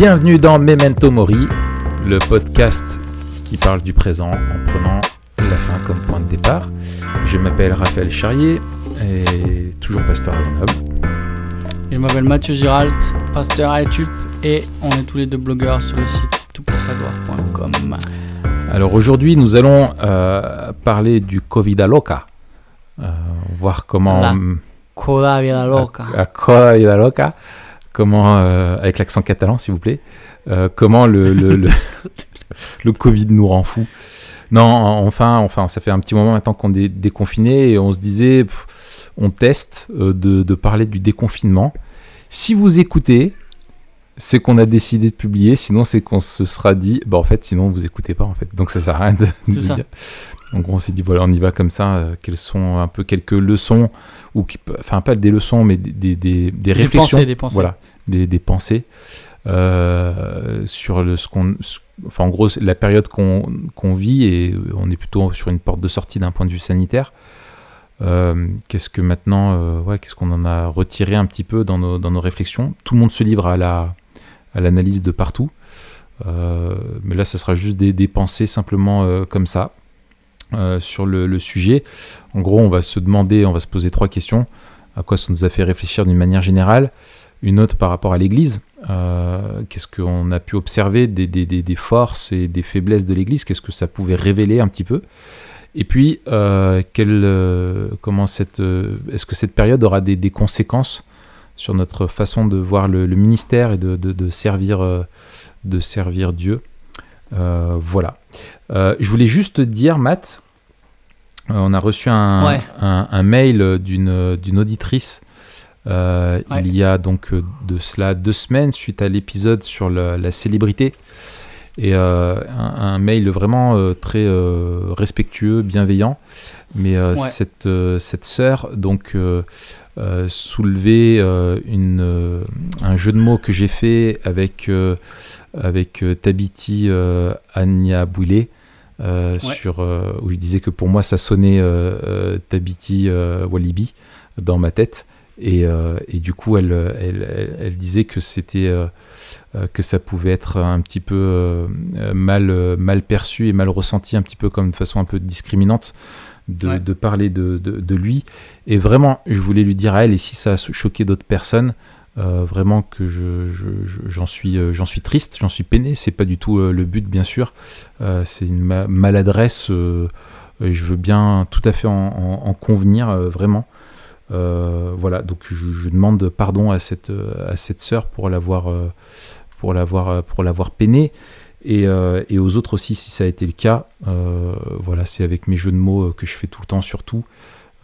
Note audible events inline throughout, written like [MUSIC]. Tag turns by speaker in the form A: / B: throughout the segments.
A: Bienvenue dans Memento Mori, le podcast qui parle du présent en prenant la fin comme point de départ. Je m'appelle Raphaël Charrier et toujours pasteur à Grenoble.
B: Je m'appelle Mathieu Giralt, pasteur à YouTube et on est tous les deux blogueurs sur le site toutpoursagloire.com.
A: Alors aujourd'hui, nous allons euh, parler du Covid à loca. Euh, voir comment.
B: La Coda vida loca.
A: à Covid à loca. Comment, euh, avec l'accent catalan, s'il vous plaît, euh, comment le, le, le, [LAUGHS] Covid nous rend fous? Non, enfin, enfin, ça fait un petit moment maintenant qu'on est déconfiné et on se disait, on teste euh, de parler du déconfinement. Si vous écoutez, c'est qu'on a décidé de publier, sinon c'est qu'on se sera dit, bah en fait, sinon vous écoutez pas en fait, donc ça sert à rien de, de dire. Donc on s'est dit, voilà, on y va comme ça, euh, quelles sont un peu quelques leçons, ou qui, enfin pas des leçons, mais des, des, des, des réflexions,
B: pensées, des pensées.
A: voilà, des, des pensées euh, sur le, ce qu'on, enfin en gros la période qu'on qu'on vit et on est plutôt sur une porte de sortie d'un point de vue sanitaire. Euh, qu'est-ce que maintenant, euh, ouais, qu'est-ce qu'on en a retiré un petit peu dans nos, dans nos réflexions? Tout le monde se livre à la à l'analyse de partout, Euh, mais là, ça sera juste des, pensées simplement euh, comme ça euh, sur le, sujet. En gros, on va se demander, on va se poser trois questions. À quoi ça nous a fait réfléchir d'une manière générale Une autre par rapport à l'Église. Qu'est-ce qu'on a pu observer des, forces et des faiblesses de l'Église? Qu'est-ce que ça pouvait révéler un petit peu? Et puis, est-ce que cette période aura des conséquences sur notre façon de voir le, le ministère et de, de- de servir, euh, de servir Dieu Euh, Voilà. Euh, je voulais juste te dire, Matt, on a reçu un,
B: Ouais.
A: un- un mail d'une auditrice
B: Ouais.
A: il y a donc de cela deux semaines suite à l'épisode sur la, la célébrité. Et euh, un, un mail vraiment euh, très euh, respectueux, bienveillant. Mais
B: Ouais.
A: cette, cette sœur, donc, euh, euh, soulevait euh, une, euh, un jeu de mots que j'ai fait avec, avec Tabiti Anya Boulet.
B: Ouais.
A: sur, où je disais que pour moi ça sonnait Tabiti Walibi dans ma tête et, euh, et du coup elle, elle, elle, elle disait que c'était euh, euh, que ça pouvait être un petit peu mal, mal perçu et mal ressenti un petit peu comme de façon un peu discriminante de,
B: Ouais.
A: de parler de, de, de lui. Et vraiment je voulais lui dire à elle et si ça a choqué d'autres personnes euh, vraiment que je, je- je- j'en suis euh, j'en suis triste j'en suis peiné. C'est pas du tout euh, le but bien sûr. C'est une ma- maladresse et je veux bien tout à fait en, en- en convenir vraiment voilà, donc je, je demande pardon à cette, euh, à cette sœur pour l'avoir euh, pour l'avoir euh, pour l'avoir peiné et, euh, et aux autres aussi si ça a été le cas. Euh, voilà, c'est avec mes jeux de mots euh, que je fais tout le temps surtout.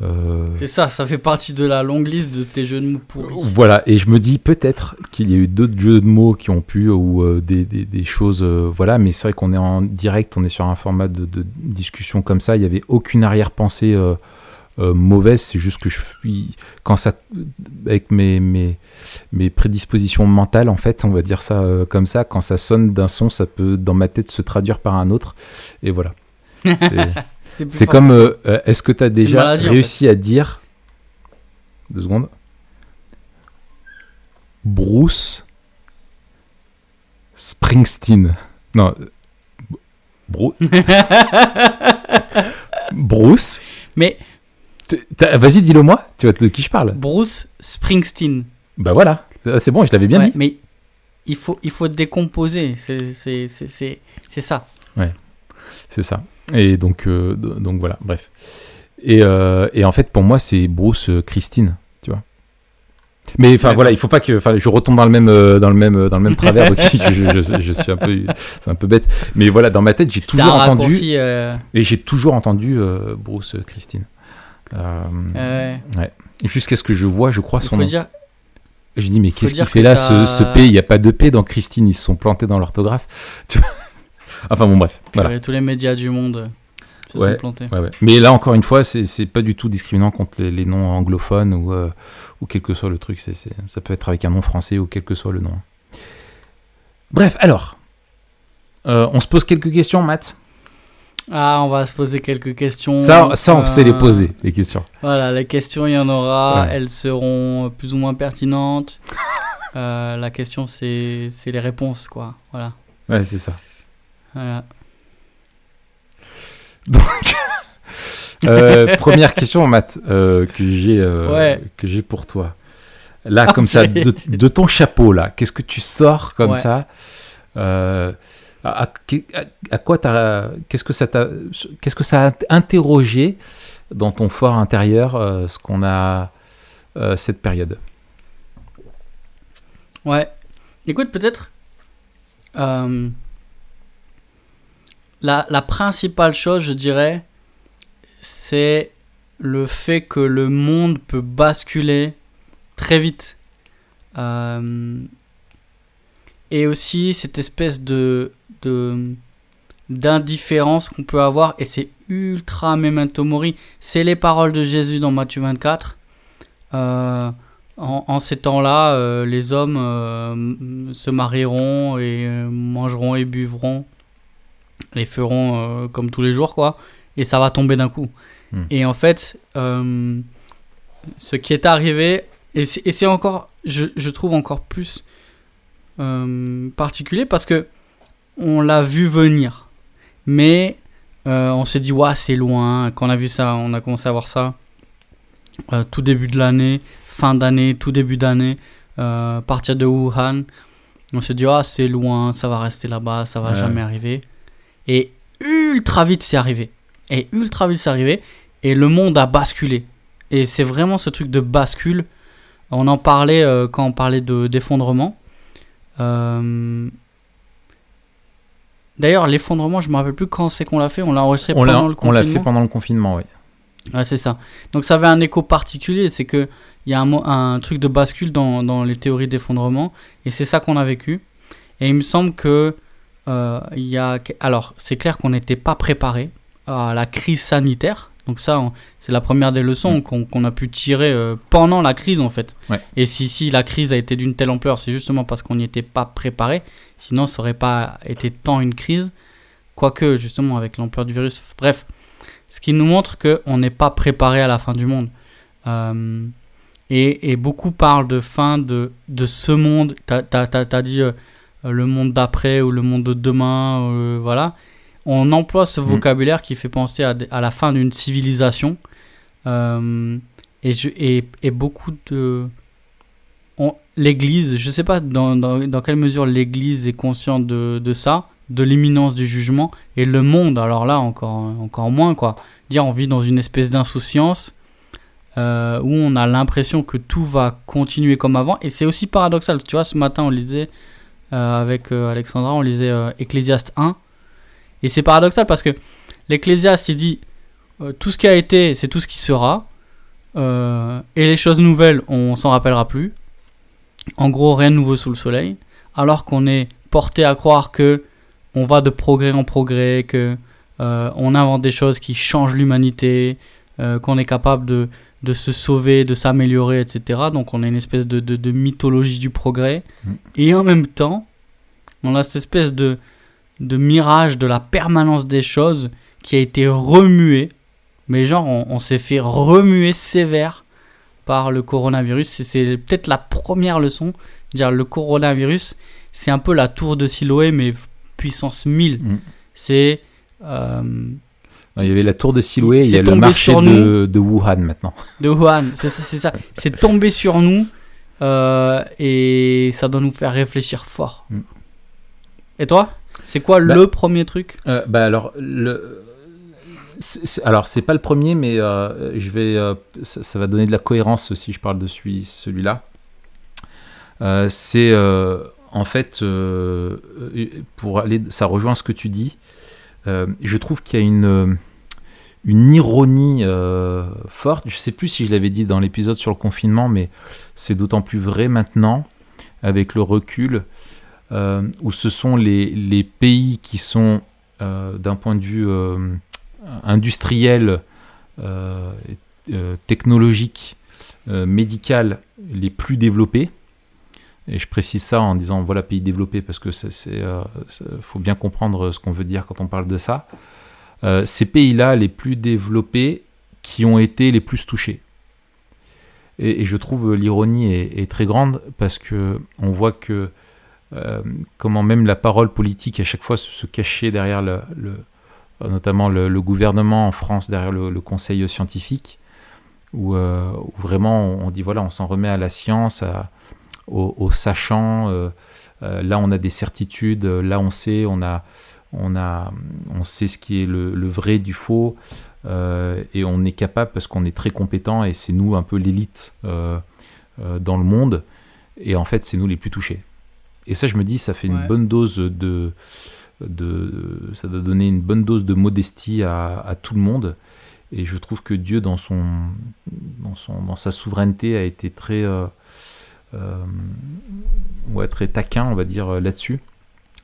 A: Euh,
B: C'est ça, ça fait partie de la longue liste de tes jeux de mots pourris.
A: voilà, et je me dis peut-être qu'il y a eu d'autres jeux de mots qui ont pu, ou euh, des, des- des choses, euh, voilà, mais c'est vrai qu'on est en direct, on est sur un format de, de discussion comme ça, il n'y avait aucune arrière-pensée euh, mauvaise, c'est juste que je suis, quand ça, avec mes, mes, mes prédispositions mentales, en fait, on va dire ça euh, comme ça, quand ça sonne d'un son, ça peut dans ma tête se traduire par un autre, et voilà. C'est- [LAUGHS] comme, euh, est-ce que tu as déjà
B: maladie, en
A: réussi à dire, deux secondes, Bruce Springsteen? Non, euh, Bru- [LAUGHS] Bruce.
B: Mais
A: Vas-y, dis-le moi. Tu vois de qui je parle
B: Bruce Springsteen.
A: Bah voilà, c'est bon, je l'avais bien
B: Ouais,
A: dit.
B: mais il faut, il faut décomposer. C'est, c'est, c'est, c'est, ça.
A: Ça. Et donc, euh, donc voilà, bref. Et, euh, et en fait, pour moi, c'est Bruce euh, Christine, tu vois. Mais enfin voilà, il faut pas que, enfin, je retombe dans le même, dans le même, dans le même travers. [LAUGHS] donc je, je- je- je suis un peu, c'est un peu bête. Mais voilà, dans ma tête, j'ai toujours entendu, et j'ai toujours entendu Bruce Christine. Euh,
B: euh,
A: Jusqu'à ce que je vois, je crois son
B: faut
A: nom.
B: dire.
A: Je dis mais qu'est-ce qu'il fait
B: que
A: là, ce, P? Il n'y a pas de P dans Christine, ils se sont plantés dans l'orthographe. [LAUGHS] Enfin bon, bref. Voilà.
B: Purée, Tous les médias du monde se
A: Ouais.
B: sont plantés.
A: Ouais, ouais. Mais là, encore une fois, c'est pas du tout discriminant contre les, les noms anglophones ou, euh, ou quel que soit le truc. ça peut être avec un nom français ou quel que soit le nom. Bref, alors. Euh, on se pose quelques questions, Matt
B: Ah, on va se poser quelques questions.
A: Ça, ça, on sait les
B: Euh,
A: poser, les questions.
B: Voilà, les questions, il y en aura.
A: Ouais.
B: Elles seront plus ou moins pertinentes. [LAUGHS] Euh, la question, c'est les réponses, quoi. Voilà.
A: Ouais, c'est ça.
B: Voilà. [LAUGHS]
A: Euh, première question, Matt, que j'ai
B: Ouais.
A: que j'ai pour toi. Là, comme ça, [LAUGHS] de, de ton chapeau, là, qu'est-ce que tu sors comme
B: Ouais.
A: ça? À, à- à- qu'est-ce que ça t'a, qu'est-ce que ça a interrogé dans ton fort intérieur, euh, ce qu'on a euh, cette période?
B: Ouais. Écoute, peut-être. euh, la, la principale chose, je dirais, c'est le fait que le monde peut basculer très vite. Et aussi cette espèce de, de d'indifférence qu'on peut avoir et c'est ultra memento mori c'est les paroles de Jésus dans Matthieu 24 Euh, en, en ces temps-là, euh, les hommes euh, se marieront et euh, mangeront et buvront et feront comme tous les jours, quoi. Et ça va tomber d'un coup.
A: Hmm.
B: Et en fait, ce qui est arrivé, et c'est encore, je, je trouve encore plus particulier parce que on l'a vu venir, mais euh, on s'est dit ouais c'est loin. Quand on a vu ça, on a commencé à voir ça euh, tout début de l'année, fin d'année, tout début d'année, euh, partir de Wuhan. On s'est dit, ah, c'est loin, ça va rester là-bas, ça va
A: Ouais.
B: jamais arriver. Et ultra vite, c'est arrivé. Et ultra vite, c'est arrivé. Et le monde a basculé. Et c'est vraiment ce truc de bascule. On en parlait quand on parlait de- d'effondrement. Euh, D'ailleurs, l'effondrement, je me rappelle plus quand c'est qu'on l'a fait. On l'a enregistré
A: On
B: pendant le
A: on l'a
B: confinement.
A: fait pendant le confinement, oui.
B: Ouais, c'est ça. Donc ça avait un écho particulier, c'est que il y a un, truc de bascule dans, dans les théories d'effondrement, et c'est ça qu'on a vécu. Et il me semble que euh, il y a, alors c'est clair qu'on n'était pas préparé à la crise sanitaire. Donc ça, c'est la première des leçons
A: Mm.
B: qu'on a pu tirer euh, pendant la crise en fait.
A: Ouais.
B: Et si, si la crise a été d'une telle ampleur, c'est justement parce qu'on n'y était pas préparé. Sinon, ça aurait pas été tant une crise. Quoique, justement, avec l'ampleur du virus. Bref, ce qui nous montre qu'on n'est pas préparé à la fin du monde. Euh, et, et beaucoup parlent de fin de, de ce monde. Tu as, dit euh, le monde d'après ou le monde de demain. voilà. On emploie ce
A: Mm.
B: vocabulaire qui fait penser à, la fin d'une civilisation. Euh, et, je, et, et beaucoup de. L'Église, je ne sais pas dans, dans, dans quelle mesure l'Église est consciente de, de ça, de l'imminence du jugement, et le monde, alors là, encore, encore moins, quoi. Dire, on vit dans une espèce d'insouciance euh, où on a l'impression que tout va continuer comme avant, et c'est aussi paradoxal. Tu vois, ce matin, on lisait euh, avec Alexandra, on lisait Ecclésiaste 1, et c'est paradoxal parce que l'Ecclésiaste, il dit euh, tout ce qui a été, c'est tout ce qui sera, euh, et les choses nouvelles, on s'en rappellera plus. En gros, rien de nouveau sous le soleil, alors qu'on est porté à croire que on va de progrès en progrès, que euh, on invente des choses qui changent l'humanité, qu'on est capable de, de se sauver, de s'améliorer, etc. Donc on a une espèce de, de- de mythologie du progrès.
A: Mm.
B: Et en même temps, on a cette espèce de, de mirage de la permanence des choses qui a été remué. Mais genre, on, on s'est fait remuer sévère par le coronavirus. Et c'est peut-être la première leçon. Dire le coronavirus, c'est un peu la tour de Siloé, mais puissance 1000.
A: Mm.
B: C'est. euh,
A: Il y avait la tour de Siloué, il y a le marché de, de Wuhan maintenant.
B: de Wuhan, c'est ça. C'est ça. [LAUGHS] C'est tombé sur nous euh, et ça doit nous faire réfléchir fort.
A: Mm.
B: Et toi? C'est quoi
A: Bah-
B: le premier truc?
A: Euh, bah alors, le... alors c'est pas le premier, mais euh, je vais, euh, ça, ça va donner de la cohérence si je parle de celui, celui-là. C'est en fait, pour aller, ça rejoint ce que tu dis. Je trouve qu'il y a une, une ironie forte. Je sais plus si je l'avais dit dans l'épisode sur le confinement, mais c'est d'autant plus vrai maintenant avec le recul où ce sont les, pays qui sont euh, d'un point de vue euh, industriel, euh, euh, technologique, euh, médical les plus développés. Et je précise ça en disant voilà pays développé parce que euh, faut bien comprendre ce qu'on veut dire quand on parle de ça. Euh, ces pays-là les plus développés qui ont été les plus touchés. Et, je trouve l'ironie est, très grande parce que on voit que euh, comment même la parole politique à chaque fois se, cachait derrière le, notamment le, gouvernement en France, derrière le, conseil scientifique, où, vraiment on dit voilà, on s'en remet à la science, aux, sachants. là, on a des certitudes. Là, on sait, on a, on a, on sait ce qui est le vrai du faux. Euh, et on est capable parce qu'on est très compétent et c'est nous un peu l'élite euh, euh, dans le monde et en fait c'est nous les plus touchés. Et ça je me dis ça fait une bonne dose de, de, ça doit donner une bonne dose de modestie à, tout le monde et je trouve que Dieu dans son dans son dans sa souveraineté a été très ouais, très taquin on va dire là-dessus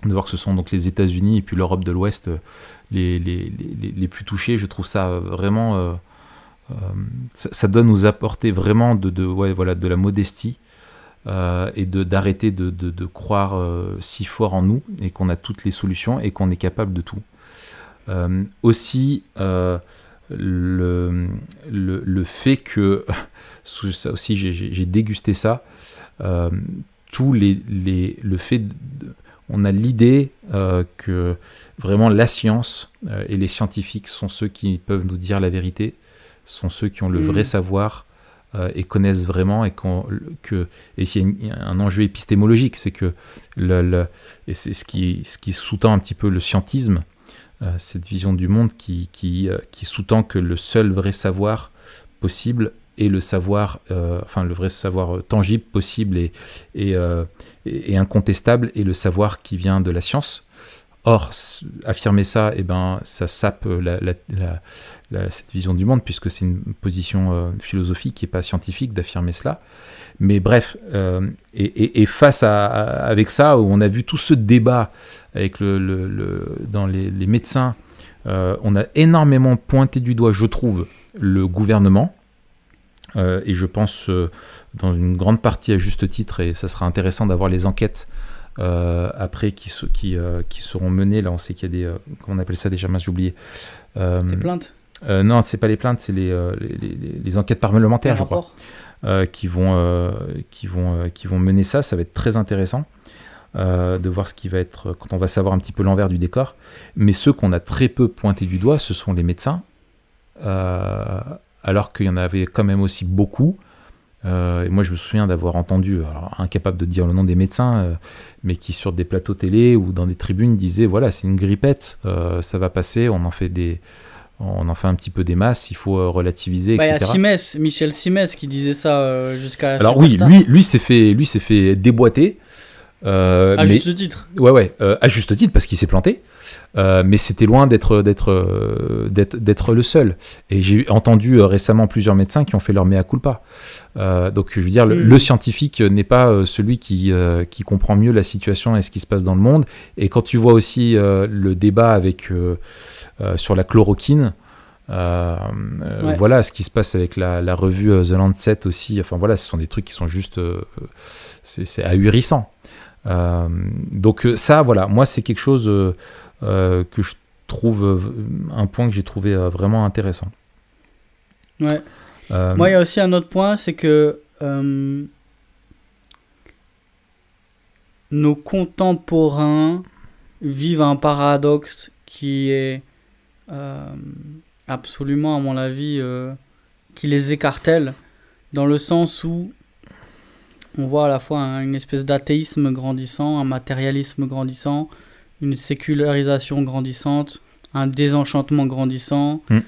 A: de voir que ce sont donc les États-Unis et puis l'Europe de l'Ouest les, les, les, plus touchés. Je trouve ça vraiment. Euh, euh, ça, doit nous apporter vraiment de, de, ouais, voilà, de la modestie euh, et d'arrêter de, de, de, croire si fort en nous et qu'on a toutes les solutions et qu'on est capable de tout. aussi, le, le, le, fait que. [LAUGHS] ça aussi, j'ai dégusté ça. tous les, les, le fait de, on a l'idée euh, que vraiment la science euh, et les scientifiques sont ceux qui peuvent nous dire la vérité, sont ceux qui ont le vrai mm. savoir euh, et connaissent vraiment et que et il y a un enjeu épistémologique, c'est que le, et c'est ce qui ce qui sous-tend un petit peu le scientisme, cette vision du monde qui qui, qui sous-tend que le seul vrai savoir possible et le savoir, euh, enfin le vrai savoir euh, tangible, possible et, euh, et, incontestable, et le savoir qui vient de la science. Or, affirmer ça, eh ben, ça sape la, cette vision du monde, puisque c'est une position philosophique et pas scientifique d'affirmer cela. Mais bref, et, face à, avec ça, où on a vu tout ce débat avec le, dans les, médecins, on a énormément pointé du doigt, je trouve, le gouvernement, euh, et je pense euh, dans une grande partie à juste titre, et ça sera intéressant d'avoir les enquêtes euh, après qui, qui, qui, seront menées. Là, on sait qu'il y a des. comment on appelle ça déjà? Mince, j'ai oublié.
B: des plaintes
A: Non, c'est pas les plaintes, c'est les, les, les, enquêtes parlementaires, je crois, qui, vont, qui, vont, qui vont mener ça. Ça va être très intéressant. de voir ce qui va être quand on va savoir un petit peu l'envers du décor. Mais ceux qu'on a très peu pointé du doigt, ce sont les médecins, alors qu'il y en avait quand même aussi beaucoup. Euh, et moi, je me souviens d'avoir entendu, alors, incapable de dire le nom des médecins, euh, mais qui sur des plateaux télé ou dans des tribunes disaient voilà, c'est une grippette, euh, ça va passer, on en fait des, on en fait un petit peu des masses, il faut relativiser,
B: bah, etc. Il y a Simès, Michel Simès qui disait ça jusqu'à.
A: Alors oui, lui, lui s'est fait, lui s'est fait déboîter.
B: À juste titre.
A: Ouais, ouais, à juste titre parce qu'il s'est planté. Euh, mais c'était loin d'être d'être euh, d'être le seul. Et j'ai entendu euh, récemment plusieurs médecins qui ont fait leur mea culpa. donc je veux dire, le, mm. scientifique n'est pas celui qui qui comprend mieux la situation et ce qui se passe dans le monde. Et quand tu vois aussi le débat avec sur la chloroquine. Voilà ce qui se passe avec la, la, revue The Lancet aussi. Enfin voilà, ce sont des trucs qui sont juste, c'est ahurissant. Donc ça, voilà, moi c'est quelque chose euh, que je trouve euh, un point que j'ai trouvé euh, vraiment intéressant.
B: Ouais. Moi, il y a aussi un autre point, c'est que nos contemporains vivent un paradoxe qui est absolument, à mon avis, qui les écartèle, dans le sens où on voit à la fois une espèce d'athéisme grandissant, un matérialisme grandissant, une sécularisation grandissante, un désenchantement grandissant, mm.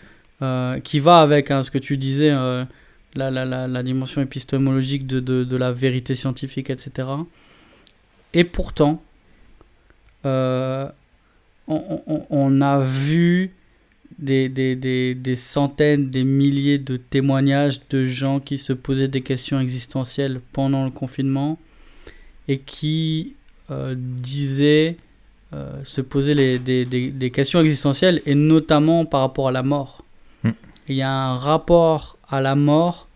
B: euh, qui va avec hein, ce que tu disais, euh, la, la, la, dimension épistémologique de, de, de, la vérité scientifique, etc. Et pourtant, euh, on, on, on, a vu des, des, des, des, centaines, des milliers de témoignages de gens qui se posaient des questions existentielles pendant le confinement et qui disaient euh, se poser les, des, des, questions existentielles et notamment par rapport à la mort. Hmm. Il y a un rapport à la mort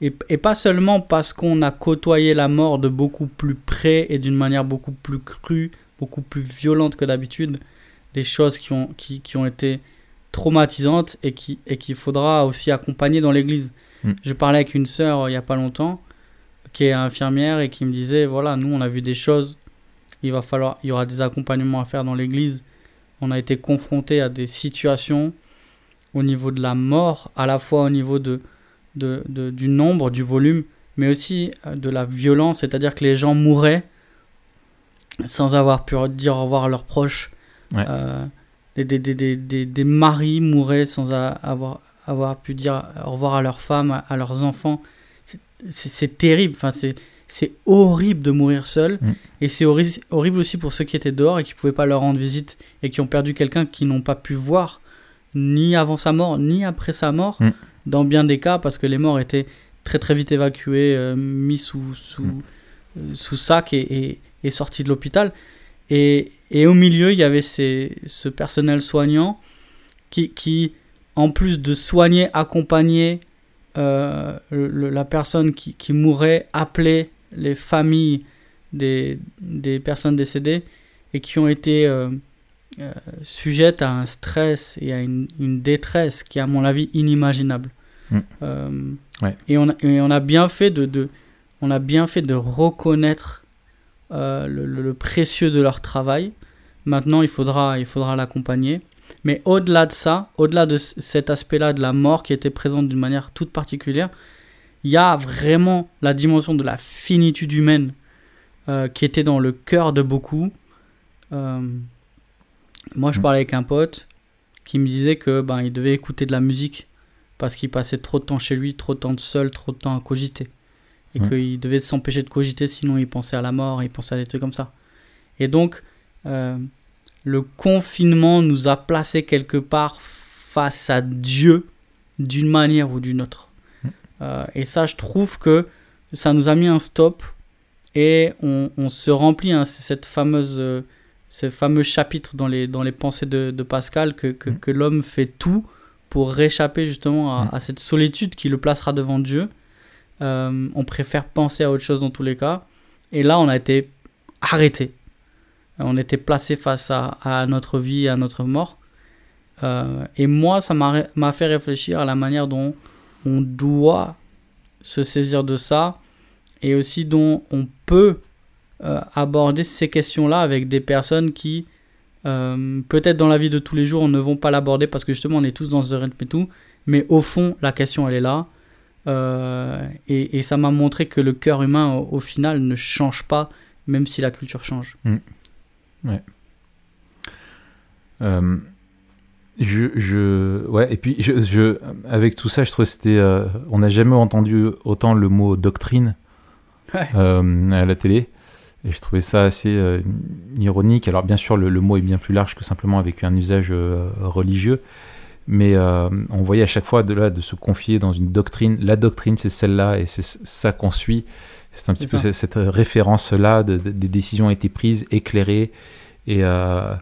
B: et, et pas seulement parce qu'on a côtoyé la mort de beaucoup plus près et d'une manière beaucoup plus crue, beaucoup plus violente que d'habitude, des choses qui ont, qui, qui ont été traumatisantes et qu'il et qu'il faudra aussi accompagner dans l'Église.
A: Mm.
B: Je parlais avec une sœur euh, il y a pas longtemps, qui est infirmière et qui me disait voilà, nous on a vu des choses, il va falloir, il y aura des accompagnements à faire dans l'église. On a été confronté à des situations au niveau de la mort, à la fois au niveau de, de, de- du nombre, du volume, mais aussi euh, de la violence, c'est-à-dire que les gens mouraient sans avoir pu dire au revoir à leurs proches.
A: Ouais.
B: Euh, des, des, des, des, maris mouraient sans avoir, avoir pu dire au revoir à leurs femmes, à, leurs enfants. C'est- terrible, enfin, c'est c'est horrible de mourir seul.
A: Mm.
B: Et c'est horri- horrible aussi pour ceux qui étaient dehors et qui ne pouvaient pas leur rendre visite et qui ont perdu quelqu'un qu'ils n'ont pas pu voir ni avant sa mort, ni après sa mort,
A: Mm.
B: dans bien des cas, parce que les morts étaient très très vite évacués, euh, mis sous, sous,
A: Mm.
B: euh, sous sac et, et, et sortis de l'hôpital. Et, et au milieu, il y avait ces, ce personnel soignant qui, qui, en plus de soigner, accompagner euh, le- la personne qui, qui mourait, appelait les familles des, des personnes décédées et qui ont été euh, euh, sujettes à un stress et à une, une détresse qui est à mon avis inimaginable.
A: Mm. Ouais.
B: et, on a, et on a bien fait de, de, on a bien fait de reconnaître euh, le, précieux de leur travail. Maintenant, il faudra, il faudra l'accompagner. Mais au-delà de ça, au-delà de cet aspect-là de la mort qui était présente d'une manière toute particulière, il y a vraiment la dimension de la finitude humaine euh, qui était dans le cœur de beaucoup. Euh, moi, je
A: Mm.
B: parlais avec un pote qui me disait que ben, il devait écouter de la musique parce qu'il passait trop de temps chez lui, trop de temps de seul, trop de temps à cogiter. Et qu'il devait s'empêcher de cogiter, sinon il pensait à la mort, il pensait à des trucs comme ça. Et donc, euh, le confinement nous a placés quelque part face à Dieu d'une manière ou d'une autre.
A: Mm.
B: Euh, et ça, je trouve que ça nous a mis un stop et on, on se remplit hein, c'est cette fameuse, euh, ce fameux chapitre dans les, dans les pensées de, de Pascal que, que,
A: Mm.
B: que l'homme fait tout pour réchapper justement à,
A: Mm.
B: à cette solitude qui le placera devant Dieu. Euh, on préfère penser à autre chose dans tous les cas. Et là, on a été arrêté. On était placé face à, notre vie et à notre mort. Euh, et moi, ça m'a fait réfléchir à la manière dont on doit se saisir de ça et aussi dont on peut euh, aborder ces questions-là avec des personnes qui, euh, peut-être dans la vie de tous les jours, ne vont pas l'aborder parce que justement on est tous dans ce rythme et tout, mais au fond, la question elle est là. Euh, et, et ça m'a montré que le cœur humain, au, au final, ne change pas, même si la culture change.
A: Euh, je, je, ouais, et puis je, je, avec tout ça, je trouve que c'était, euh, on n'a jamais entendu autant le mot doctrine
B: Ouais.
A: à la télé, et je trouvais ça assez ironique. Alors bien sûr, le, le mot est bien plus large que simplement avec un usage religieux, mais euh, on voyait à chaque fois de là de se confier dans une doctrine. La doctrine, c'est celle-là, et c'est ça qu'on suit. C'est un petit peu
B: ça.
A: cette, référence-là, de- de- des décisions ont été prises, éclairées, et euh,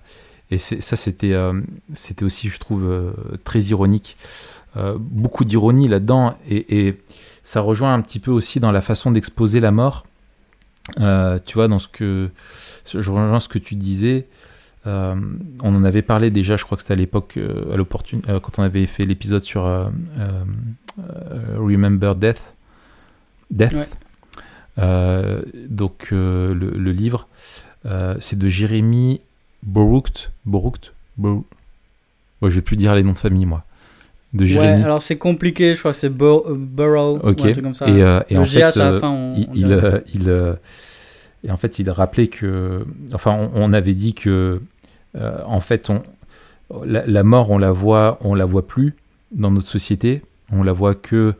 A: et ça, c'était euh, c'était aussi, je trouve, très ironique. Beaucoup d'ironie là-dedans. Et, et ça rejoint un petit peu aussi dans la façon d'exposer la mort. Tu vois, dans ce que. Je rejoins ce que tu disais. Euh, on en avait parlé déjà, je crois que c'était à l'époque, euh, euh, quand on avait fait l'épisode sur euh, euh, Remember Death. Death.
B: Ouais.
A: Donc, le, le livre, c'est de Jérémy Borucht. Borucht Bor- je vais plus dire les noms de famille, moi. De
B: Ouais,
A: Jérémy.
B: alors c'est compliqué, je crois que c'est Bur- Burrow,
A: Ok.
B: ou un truc comme ça.
A: et, et
B: Le
A: en
B: GH
A: fait,
B: à la fin, on,
A: il,
B: on
A: il,
B: dirait.
A: il, et en fait, il rappelait que, enfin, on, on avait dit que, euh, en fait, on, la, la mort, on la voit, on la voit plus dans notre société. On la voit que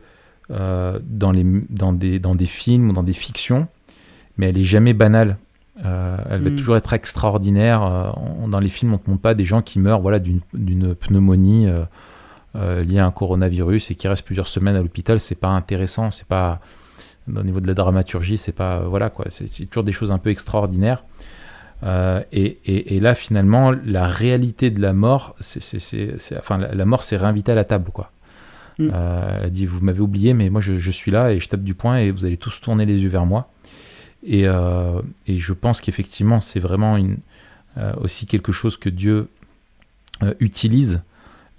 A: euh, dans les, dans des, dans des films ou dans des fictions, mais elle est jamais banale. Euh, elle va
B: Mm.
A: toujours être extraordinaire. On- dans les films, on ne montre pas des gens qui meurent, voilà, d'une pneumonie. euh, euh, lié à un coronavirus et qui reste plusieurs semaines à l'hôpital, c'est pas intéressant, c'est pas au niveau de la dramaturgie, c'est pas voilà quoi, c'est toujours des choses un peu extraordinaires. Euh, et, et- et là finalement, la réalité de la mort, c'est, c'est- c'est- c'est- enfin la, la mort s'est réinvitée à la table quoi.
B: Mm.
A: Euh, elle a dit vous m'avez oublié, mais moi je, je suis là et je tape du poing et vous allez tous tourner les yeux vers moi. Et, euh, et je pense qu'effectivement c'est vraiment une, aussi quelque chose que Dieu utilise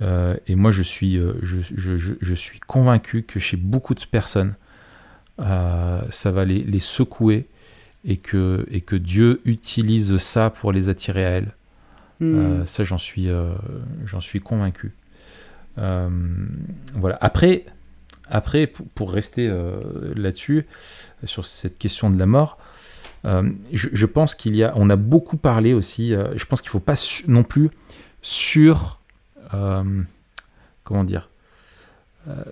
A: et moi, je suis, je, je, je, suis convaincu que chez beaucoup de personnes, ça va les, les, secouer et que, et que Dieu utilise ça pour les attirer à elle. Hmm. ça, j'en suis, j'en suis convaincu. voilà. Après, après, pour, rester euh, là-dessus, sur cette question de la mort, euh, je, pense qu'il y a, on a beaucoup parlé aussi, euh, je pense qu'il ne faut pas non plus sur, comment dire,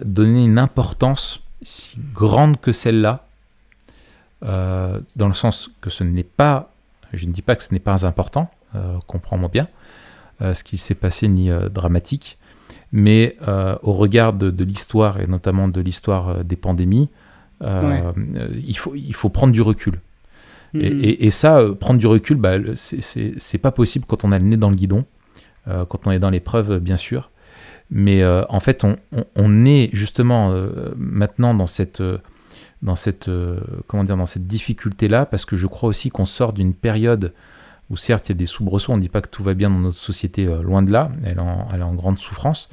A: donner une importance si grande que celle-là, dans le sens que ce n'est pas, je ne dis pas que ce n'est pas important, comprends-moi bien, ce qui s'est passé ni dramatique, mais euh, au regard de, l'histoire, et notamment de l'histoire euh, des pandémies, euh, il, faut, il faut prendre du recul. Mm-hmm. Et, ça, prendre du recul, bah, c'est pas possible quand on a le nez dans le guidon, quand on est dans l'épreuve, bien sûr. Mais en fait, on, on, est justement maintenant dans cette, dans cette, comment dire, dans cette difficulté-là, parce que je crois aussi qu'on sort d'une période où certes il y a des soubresauts, on ne dit pas que tout va bien dans notre société, euh, loin de là, elle est, en, grande souffrance,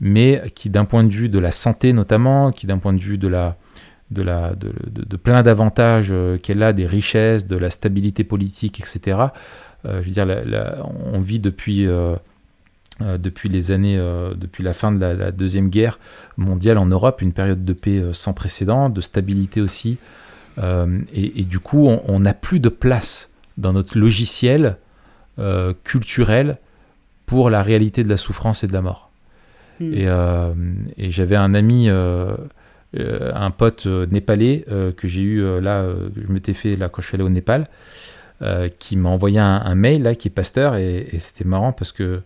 A: mais qui d'un point de vue de la santé notamment, qui d'un point de vue de la de, la, de, plein d'avantages euh, qu'elle a, des richesses, de la stabilité politique, etc. Euh, je veux dire, on vit depuis, depuis les années, depuis la fin de la, Deuxième Guerre mondiale en Europe, une période de paix sans précédent, de stabilité aussi. Et, du coup, on n'a plus de place dans notre logiciel euh, culturel pour la réalité de la souffrance et de la mort. Hmm. Euh, et, j'avais un ami, euh, un pote népalais que j'ai eu là, je m'étais fait là quand je suis allé au Népal, qui m'a envoyé un, mail là, qui est pasteur, et, c'était marrant parce que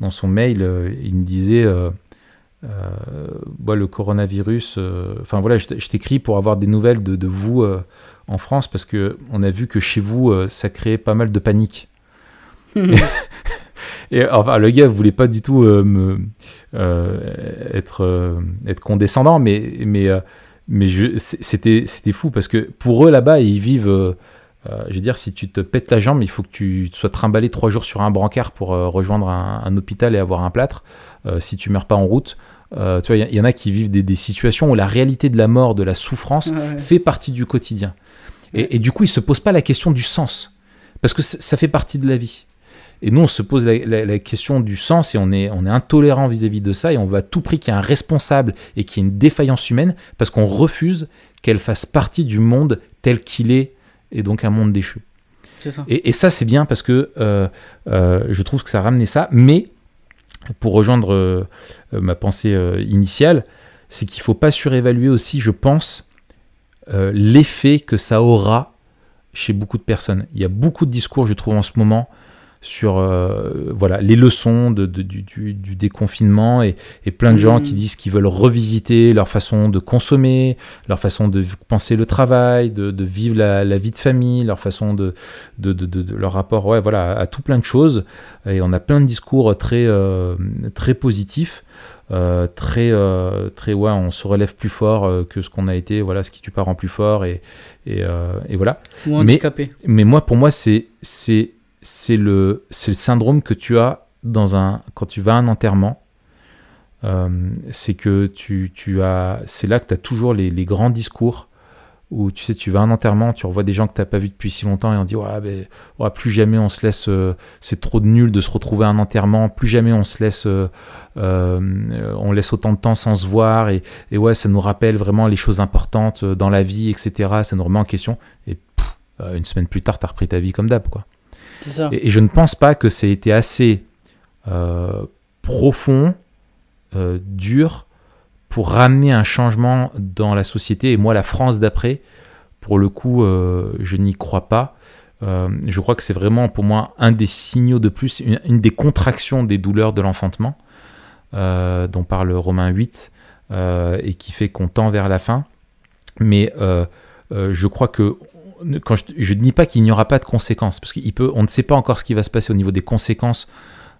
A: dans son mail, il me disait. le coronavirus, enfin voilà, je t'écris pour avoir des nouvelles de, de vous en France parce que on a vu que chez vous, euh, ça créait pas mal de panique. [LAUGHS] et, enfin, le gars voulait pas du tout euh, me, euh, être, être condescendant, mais, mais, mais c'était, c'était fou parce que pour eux là-bas, ils vivent. Je veux dire, si tu te pètes la jambe, il faut que tu sois trimballé trois jours sur un brancard pour rejoindre un, hôpital et avoir un plâtre. si tu meurs pas en route, tu vois, il y, en a qui vivent des, situations où la réalité de la mort, de la souffrance, fait partie du quotidien. Et, du coup, il se pose pas la question du sens, parce que ça fait partie de la vie. Et nous, on se pose la, question du sens et on est, on est intolérant vis-à-vis de ça et on va à tout prix qu'il y ait un responsable et qu'il y ait une défaillance humaine parce qu'on refuse qu'elle fasse partie du monde tel qu'il est et donc un monde déchu. Ça. Et, ça, c'est bien parce que euh, euh, je trouve que ça a ramené ça. Mais pour rejoindre euh, ma pensée initiale, c'est qu'il ne faut pas surévaluer aussi, je pense, l'effet que ça aura chez beaucoup de personnes. Il y a beaucoup de discours, je trouve, en ce moment sur euh, voilà les leçons de, du, déconfinement et, plein de gens qui mmh. disent qu'ils veulent revisiter leur façon de consommer, leur façon de penser le travail, de, vivre la, vie de famille, leur façon de, de, leur rapport ouais, voilà, à, tout plein de choses. Et on a plein de discours très, euh, très positifs. Euh, très, euh, très ouais, on se relève plus fort euh, que ce qu'on a été, voilà, ce qui tu pas rend plus fort et, et, et voilà.
B: Ou handicapé.
A: Mais, mais moi, pour moi, c'est c'est c'est le le syndrome que tu as dans un quand tu vas à un enterrement. c'est que tu, tu as c'est là que tu as toujours les, les grands discours où tu sais, tu vas à un enterrement, tu revois des gens que tu n'as pas vu depuis si longtemps et on dit ouais, ben, ouais, plus jamais on se laisse, euh, c'est trop de nul de se retrouver à un enterrement, plus jamais on se laisse, euh, euh, on laisse autant de temps sans se voir et, et, ouais, ça nous rappelle vraiment les choses importantes dans la vie, etc. Ça nous remet en question et une semaine plus tard, tu as repris ta vie comme d'hab, quoi. Et, je ne pense pas que ça ait été assez profond, dur pour ramener un changement dans la société. Et moi, la France d'après, pour le coup, euh, je n'y crois pas. Euh, je crois que c'est vraiment pour moi un des signaux de plus, une, des contractions des douleurs de l'enfantement, euh, dont parle Romain 8, et qui fait qu'on tend vers la fin. Mais je crois que je, ne dis pas qu'il n'y aura pas de conséquences, parce qu'on ne sait pas encore ce qui va se passer au niveau des conséquences.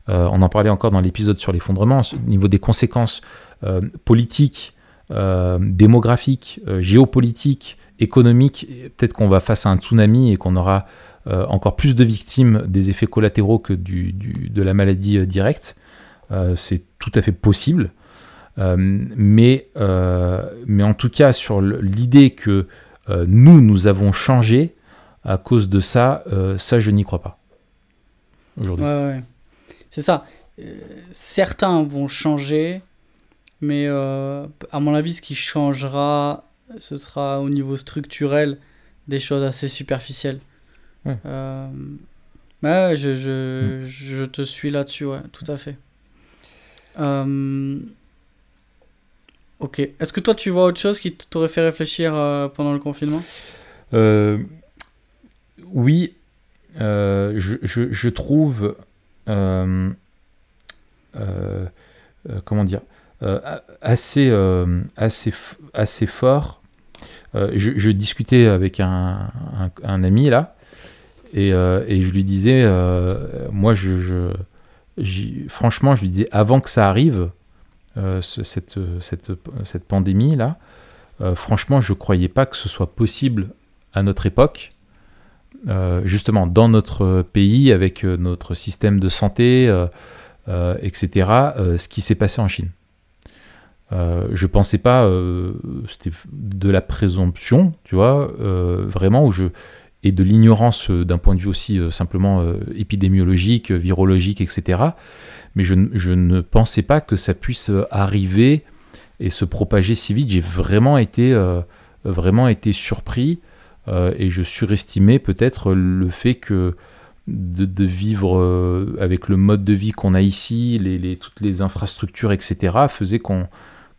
A: on en parlait encore dans l'épisode sur l'effondrement, au niveau des conséquences euh, politique, euh, démographique, euh, géopolitique, économique, peut-être qu'on va face à un tsunami et qu'on aura encore plus de victimes des effets collatéraux que de la maladie directe. Euh, c'est tout à fait possible. Euh, mais, mais en tout cas, sur l'idée que nous, nous avons changé à cause de ça, ça, je n'y crois pas. Aujourd'hui.
B: Ouais, ouais. C'est ça. certains vont changer, mais à mon avis, ce qui changera, ce sera au niveau structurel des choses assez superficielles. Ouais. Ouais, je, je, hmm. je te suis là-dessus, ouais, tout à fait. Euh, ok. Est-ce que toi, tu vois autre chose qui t'aurait fait réfléchir euh, pendant le confinement?
A: Euh, Oui. Je, je, je, trouve. comment dire assez, assez, assez fort. Je, discutais avec un, un, un ami là euh, et, je lui disais, euh, moi, je, franchement, je lui disais, avant que ça arrive, euh, cette, cette, cette pandémie-là, franchement, je ne croyais pas que ce soit possible à notre époque, justement, dans notre pays, avec notre système de santé, etc., ce qui s'est passé en Chine. je pensais pas, c'était de la présomption, tu vois, vraiment où je, et de l'ignorance euh, d'un point de vue aussi euh, simplement euh, épidémiologique, virologique, etc. Mais je, ne pensais pas que ça puisse arriver et se propager si vite. J'ai vraiment été, vraiment été surpris et je surestimais peut-être le fait que de, vivre avec le mode de vie qu'on a ici, les, toutes les infrastructures, etc., faisait qu'on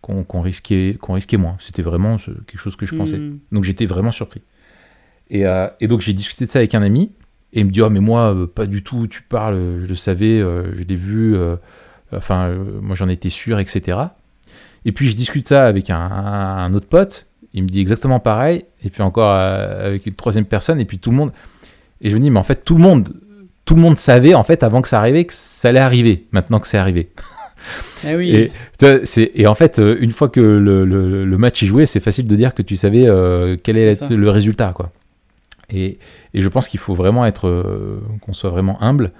A: qu'on risquait, qu'on risquait moins. C'était vraiment quelque chose que je pensais. Hmm. Donc j'étais vraiment surpris. Euh, et, donc j'ai discuté de ça avec un ami, et il me dit oh, mais moi, euh, pas du tout, tu parles, je le savais, euh, je l'ai vu, enfin, moi j'en étais sûr, etc. Et puis je discute ça avec un, autre pote, il me dit exactement pareil, et puis encore avec une troisième personne, et puis tout le monde. Et je me dis mais en fait, tout le monde, tout le monde savait, en fait, avant que ça arrive, que ça allait arriver, maintenant que c'est arrivé. [LAUGHS]
B: Eh oui.
A: et, et, en fait, une fois que le, le, match est joué, c'est facile de dire que tu savais quel est, le résultat. quoi. Et, je pense qu'il faut vraiment être, euh, qu'on soit vraiment humble,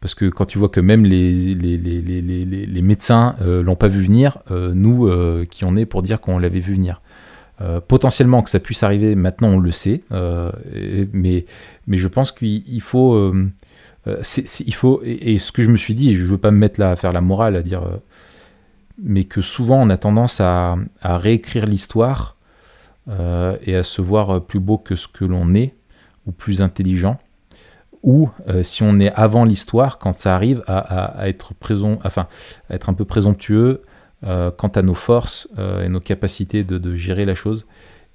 A: parce que quand tu vois que même les, les, les, les médecins euh, l'ont pas vu venir, euh, nous qui on est pour dire qu'on l'avait vu venir. potentiellement que ça puisse arriver, maintenant on le sait, mais, mais je pense qu'il faut, il faut et, ce que je me suis dit, je veux pas me mettre là à faire la morale, à dire, mais que souvent on a tendance à, à réécrire l'histoire et à se voir plus beau que ce que l'on est ou plus intelligent, ou euh, si on est avant l'histoire, quand ça arrive à, être, présent, enfin, être un peu présomptueux euh, quant à nos forces euh, et nos capacités de, gérer la chose.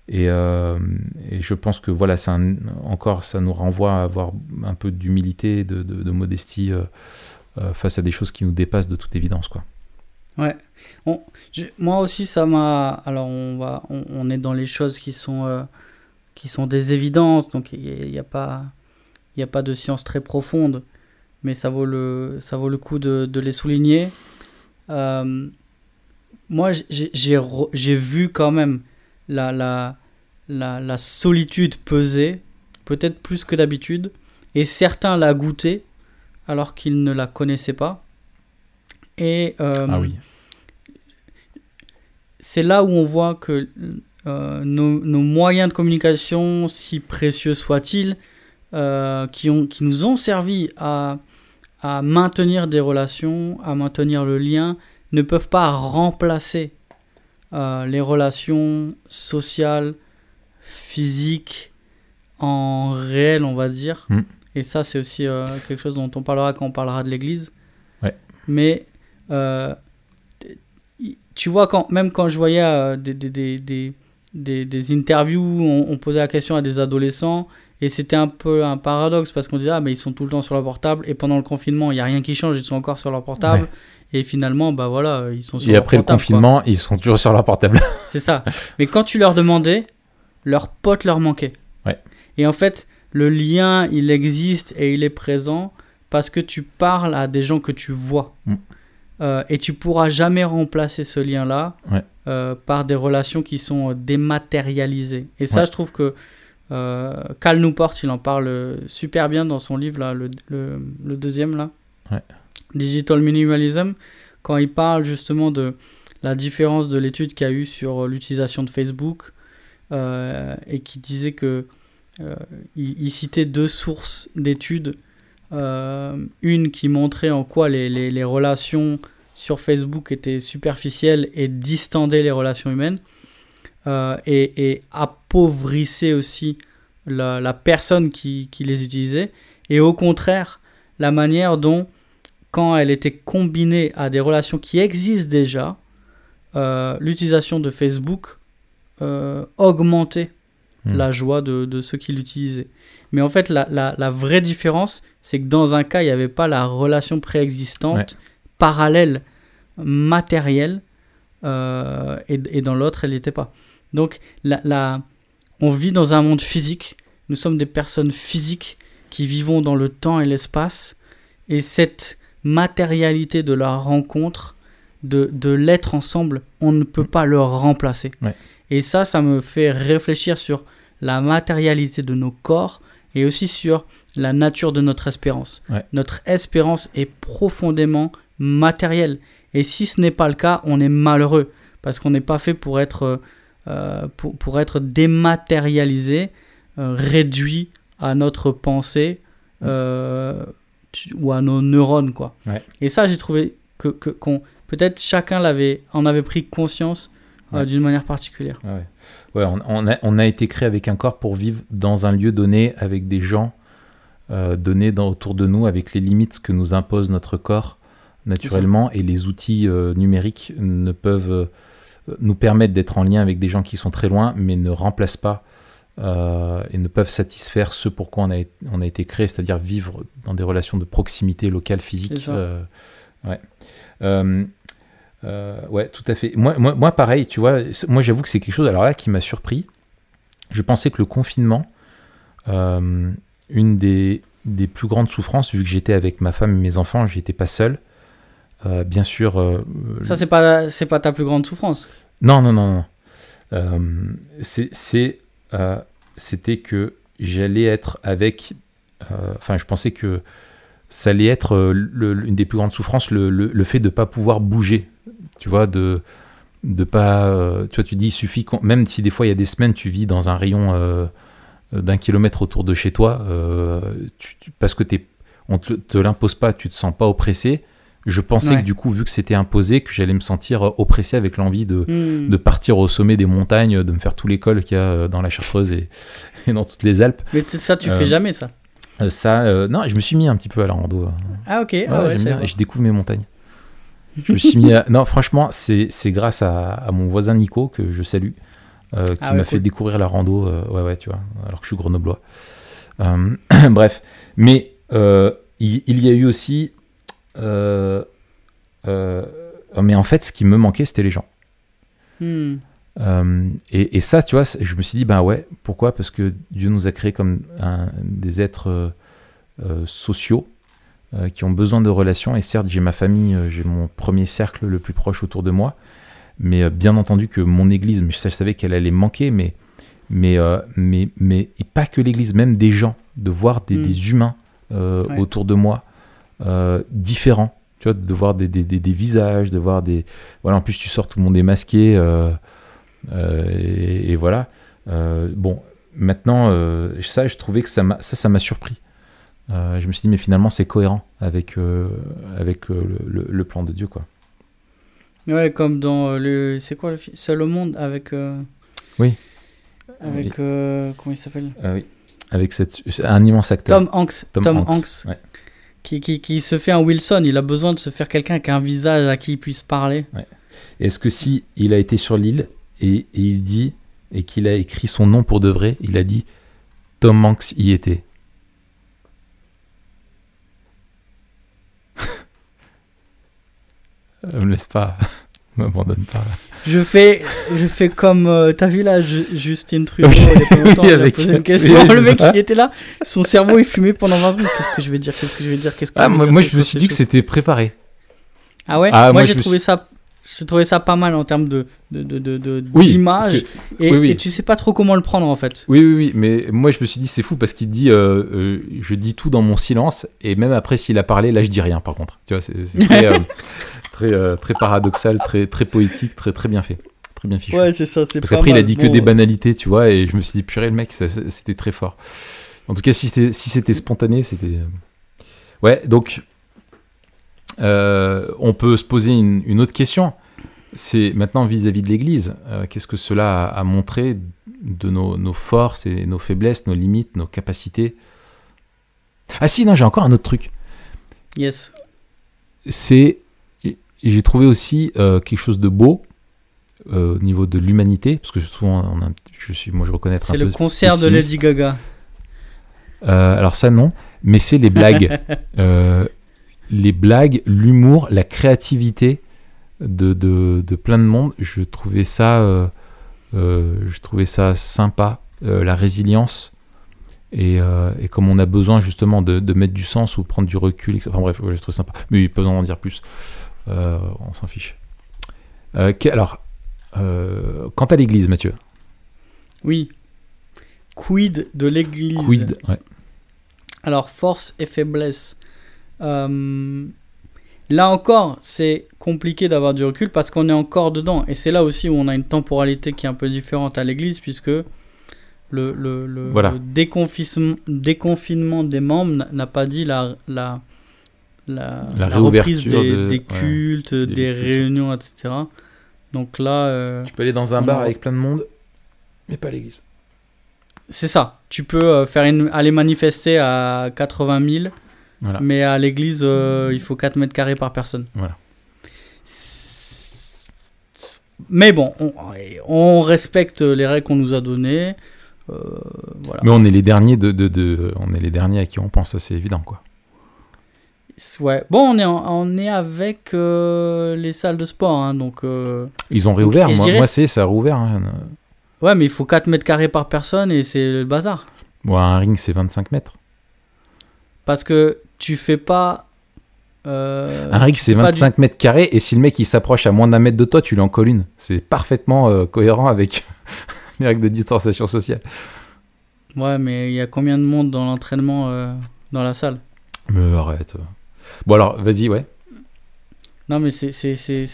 A: Et, je pense que voilà, ça encore, ça nous renvoie à avoir un peu d'humilité, de, de, modestie face à des choses qui nous dépassent de toute évidence, quoi.
B: Ouais. moi aussi, ça m'a. Alors, on va, on, est dans les choses qui sont qui sont des évidences, donc il n'y a, pas, il a pas de science très profonde, mais ça vaut le, ça vaut le coup de, de les souligner. Euh, moi, j'ai vu quand même la, la, la, la solitude peser, peut-être plus que d'habitude, et certains la goûté alors qu'ils ne la connaissaient pas. Et euh,
A: ah oui.
B: c'est là où on voit que euh, nos, moyens de communication, si précieux soient-ils, euh, qui, ont, qui nous ont servi à, à maintenir des relations, à maintenir le lien, ne peuvent pas remplacer euh, les relations sociales, physiques, en réel, on va dire. Mm. Et ça, c'est aussi quelque chose dont on parlera quand on parlera de l'Église.
A: Ouais.
B: Mais tu vois, quand, même quand je voyais des, des, des, des, interviews où on, posait la question à des adolescents et c'était un peu un paradoxe parce qu'on disait ah mais ils sont tout le temps sur leur portable et pendant le confinement il y a rien qui change ils sont encore sur leur portable et finalement bah voilà ils sont sur
A: et après le confinement ils sont toujours sur leur portable. [LAUGHS]
B: C'est ça. Mais quand tu leur demandais leurs potes leur manquaient.
A: Ouais.
B: et en fait le lien il existe et il est présent parce que tu parles à des gens que tu vois. Mm. Euh, et tu pourras jamais remplacer ce lien là
A: ouais.
B: Euh, par des relations qui sont dématérialisées. Et ça, je trouve que euh, Cal Newport, il en parle super bien dans son livre, là, le, le, deuxième, là,
A: ouais.
B: Digital Minimalism, quand il parle justement de la différence de l'étude qu'il y a eu sur l'utilisation de Facebook euh, et qui disait que euh, il, citait deux sources d'études. Euh, une qui montrait en quoi les, relations sur Facebook étaient superficielles et distendaient les relations humaines et, et, appauvrissaient aussi la, personne qui, qui, les utilisait. Et au contraire, la manière dont, quand elle était combinée à des relations qui existent déjà, l'utilisation de Facebook euh, augmenter hmm. la joie de, de, ceux qui l'utilisaient. Mais en fait, la, la, la vraie différence, c'est que dans un cas, il n'y avait pas la relation préexistante, parallèle, matérielle, euh, et, et, dans l'autre, elle n'y était pas. Donc, la, la, on vit dans un monde physique, nous sommes des personnes physiques qui vivons dans le temps et l'espace, et cette matérialité de la rencontre, de, de l'être ensemble, on ne peut hmm. pas le remplacer.
A: Ouais.
B: Et ça, ça me fait réfléchir sur la matérialité de nos corps et aussi sur la nature de notre espérance. Notre espérance est profondément matérielle. Et si ce n'est pas le cas, on est malheureux parce qu'on n'est pas fait pour être, euh, pour, pour, être dématérialisé, euh, réduit à notre pensée euh, ou à nos neurones. Quoi. Et ça, j'ai trouvé que, que peut-être chacun l'avait, en avait pris conscience d'une manière particulière.
A: Ouais, on, a, on, a, été créé avec un corps pour vivre dans un lieu donné, avec des gens euh, donnés dans, autour de nous, avec les limites que nous impose notre corps naturellement, et les outils euh, numériques ne peuvent euh, nous permettre d'être en lien avec des gens qui sont très loin, mais ne remplacent pas et ne peuvent satisfaire ce pourquoi on a, on a été créé, c'est-à-dire vivre dans des relations de proximité locale, physique. ouais. Euh, ouais, tout à fait. Moi, moi, moi, pareil, tu vois, moi j'avoue que c'est quelque chose alors là qui m'a surpris. Je pensais que le confinement, euh, une des, des, plus grandes souffrances, vu que j'étais avec ma femme et mes enfants, j'étais pas seul. Euh, bien sûr.
B: Ça, c'est pas, c'est pas ta plus grande souffrance.
A: Non, non, non, non. c'est, c'était que j'allais être avec. Enfin, je pensais que ça allait être une des plus grandes souffrances, le, le, le fait de ne pas pouvoir bouger tu vois, de de pas, euh, tu vois, tu dis, il suffit, même si des fois il y a des semaines, tu vis dans un rayon euh, d'un kilomètre autour de chez toi, euh, parce que t'es, on te, te l'impose pas, tu te sens pas oppressé. Je pensais que du coup, vu que c'était imposé, que j'allais me sentir oppressé avec l'envie de, hmm. de, partir au sommet des montagnes, de me faire tout l'école qu'il y a dans la Chartreuse et, [LAUGHS] et, dans toutes les Alpes.
B: Mais ça, tu fais jamais ça
A: Ça, non, je me suis mis un petit peu à la rando.
B: Ah ok, ah
A: ouais, bien, et je découvre mes montagnes. Je me suis mis Non, franchement, c'est grâce à, à, mon voisin Nico, que je salue, euh, qui ah m'a fait découvrir la rando. Euh, ouais, ouais, tu vois, alors que je suis grenoblois. Euh, [CLEARS THROAT] bref. Mais il, il, y a eu aussi. mais en fait, ce qui me manquait, c'était les gens.
B: Hmm.
A: Et, et, ça, tu vois, je me suis dit, ben ouais, pourquoi? Parce que Dieu nous a créés comme un, des êtres sociaux euh, qui ont besoin de relations. Et certes, j'ai ma famille, euh, j'ai mon premier cercle le plus proche autour de moi. Mais euh, bien entendu que mon église, mais ça, je savais qu'elle allait manquer, mais, mais, mais, mais et pas que l'église, même des gens, de voir des, des hmm. humains autour de moi différents. Tu vois, de voir des, des, des, visages, de voir des. Voilà, en plus, tu sors, tout le monde est masqué. Et, et, voilà. bon, maintenant, ça, je trouvais que ça, ça, ça m'a surpris. Euh, je me suis dit, mais finalement, c'est cohérent avec, euh, avec euh, le, le, plan de Dieu, quoi.
B: Ouais, comme dans le. C'est quoi le film Seul au monde avec.
A: Oui.
B: Avec. comment il s'appelle?
A: Oui. Avec cette, un immense acteur.
B: Tom Hanks. Tom, Hanks. Ouais. Qui, qui, qui, se fait un Wilson. Il a besoin de se faire quelqu'un qui a un visage à qui il puisse parler.
A: Ouais. Est-ce que si il a été sur l'île et, et il dit. Et qu'il a écrit son nom pour de vrai, il a dit Tom Hanks y était. [LAUGHS] Euh, me laisse pas, [LAUGHS] m'abandonne pas.
B: Je fais, je fais comme, euh, t'as vu là, Justine Trudeau, [LAUGHS] il, a posé une question, le mec il était là, son cerveau il fumait pendant 20 minutes, qu'est-ce que je vais dire, qu'est-ce que je vais dire, qu'est-ce que
A: ah, moi, moi je me suis dit que c'était préparé.
B: Ah ouais? Ah, Moi, j'ai trouvé ça j'ai trouvé ça pas mal en termes de, de, de, de d'image et, et, tu sais pas trop comment le prendre en fait.
A: Oui, oui, oui, mais moi je me suis dit c'est fou parce qu'il dit euh, euh, je dis tout dans mon silence et même après s'il a parlé, là je dis rien par contre. Tu vois, c'est, très, [LAUGHS] très, euh, très paradoxal, très, très poétique, très, très bien fait. Très bien fichu.
B: Ouais, c'est ça. c'est
A: Parce qu'après, il a dit que des banalités, tu vois, et je me suis dit, purée, le mec, c'était très fort. En tout cas, si c'était si c'était spontané, c'était. Ouais, donc. Euh, on peut se poser une, une autre question. C'est maintenant vis-à-vis de l'Église. euh, Qu'est-ce que cela a, a montré de nos, nos forces et nos faiblesses, nos limites, nos capacités? Ah si, non, j'ai encore un autre truc.
B: Yes.
A: c'est j'ai trouvé aussi euh, quelque chose de beau au niveau de l'humanité parce que souvent on a je suis moi je reconnais être un
B: C'est le concert de. Lady Gaga.
A: Alors ça non mais c'est les blagues [LAUGHS] Euh, les blagues l'humour la créativité de, de, de plein de monde je trouvais ça euh, euh, je trouvais ça sympa euh, la résilience et, et comme on a besoin justement de, de mettre du sens ou de prendre du recul, etc. enfin bref, ouais, je trouve sympa. Mais il peut en dire plus. On s'en fiche. Que- alors, quant à l'église, Mathieu,
B: Oui. Quid de l'église?
A: Quid ouais.
B: Alors, force et faiblesse. Euh, là encore, c'est compliqué d'avoir du recul parce qu'on est encore dedans. Et c'est là aussi où on a une temporalité qui est un peu différente à l'église, puisque le, le, le-
A: Voilà.
B: le déconfisme- déconfinement des membres n'a- pas dit la, la, la,
A: La
B: reprise des,
A: de-
B: des
A: ouais,
B: cultes, des, réunions, etc. Donc là, euh,
A: Tu peux aller dans un bar avec plein de monde, mais pas à l'église.
B: c'est ça. Tu peux euh, faire une, aller manifester à 80 000.
A: Voilà.
B: Mais à l'église, euh, il faut 4 mètres carrés par personne.
A: Voilà.
B: Mais bon, on, on respecte les règles qu'on nous a données. Euh, voilà.
A: Mais on est les derniers de, de, de- on est les derniers à qui on pense, c'est évident quoi.
B: Ouais. Bon, on est, en- on est avec euh, les salles de sport. hein, donc, euh,
A: Ils ont réouvert, moi,
B: dirais
A: moi
B: c'est-
A: c'est ça a rouvert. hein.
B: ouais, mais il faut 4 mètres carrés par personne et c'est le bazar.
A: Bon, un ring c'est 25 mètres.
B: Parce que tu fais pas. euh,
A: Un rig, c'est
B: fais pas du-
A: 25 mètres carrés, et si le mec il s'approche à moins d'un mètre de toi, tu lui en colles une. C'est parfaitement euh, cohérent avec [LAUGHS] les règles de distanciation sociale.
B: Ouais, mais il y a combien de monde dans l'entraînement euh, dans la salle?
A: Mais arrête. Bon alors, vas-y, ouais.
B: Non, mais c'est-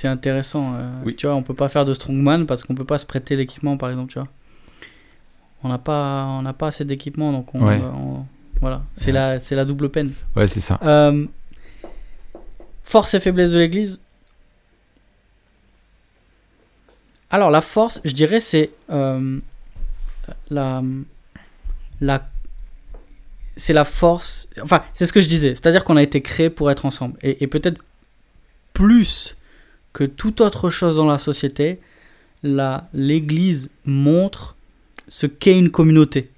B: intéressant.
A: Oui.
B: Tu vois, on peut pas faire de strongman parce qu'on peut pas se prêter l'équipement, par exemple, tu vois. On n'a pas, on pas assez d'équipement, donc on,
A: Ouais.
B: on- voilà. C'est
A: Ouais.
B: la, double peine.
A: Ouais, c'est ça.
B: Euh, force et faiblesse de l'Église. Alors la force, je dirais, c'est euh, la, la, c'est la force. Enfin, c'est ce que je disais. C'est-à-dire qu'on a été créé pour être ensemble, et, et peut-être plus que toute autre chose dans la société, la l'Église montre ce qu'est une communauté,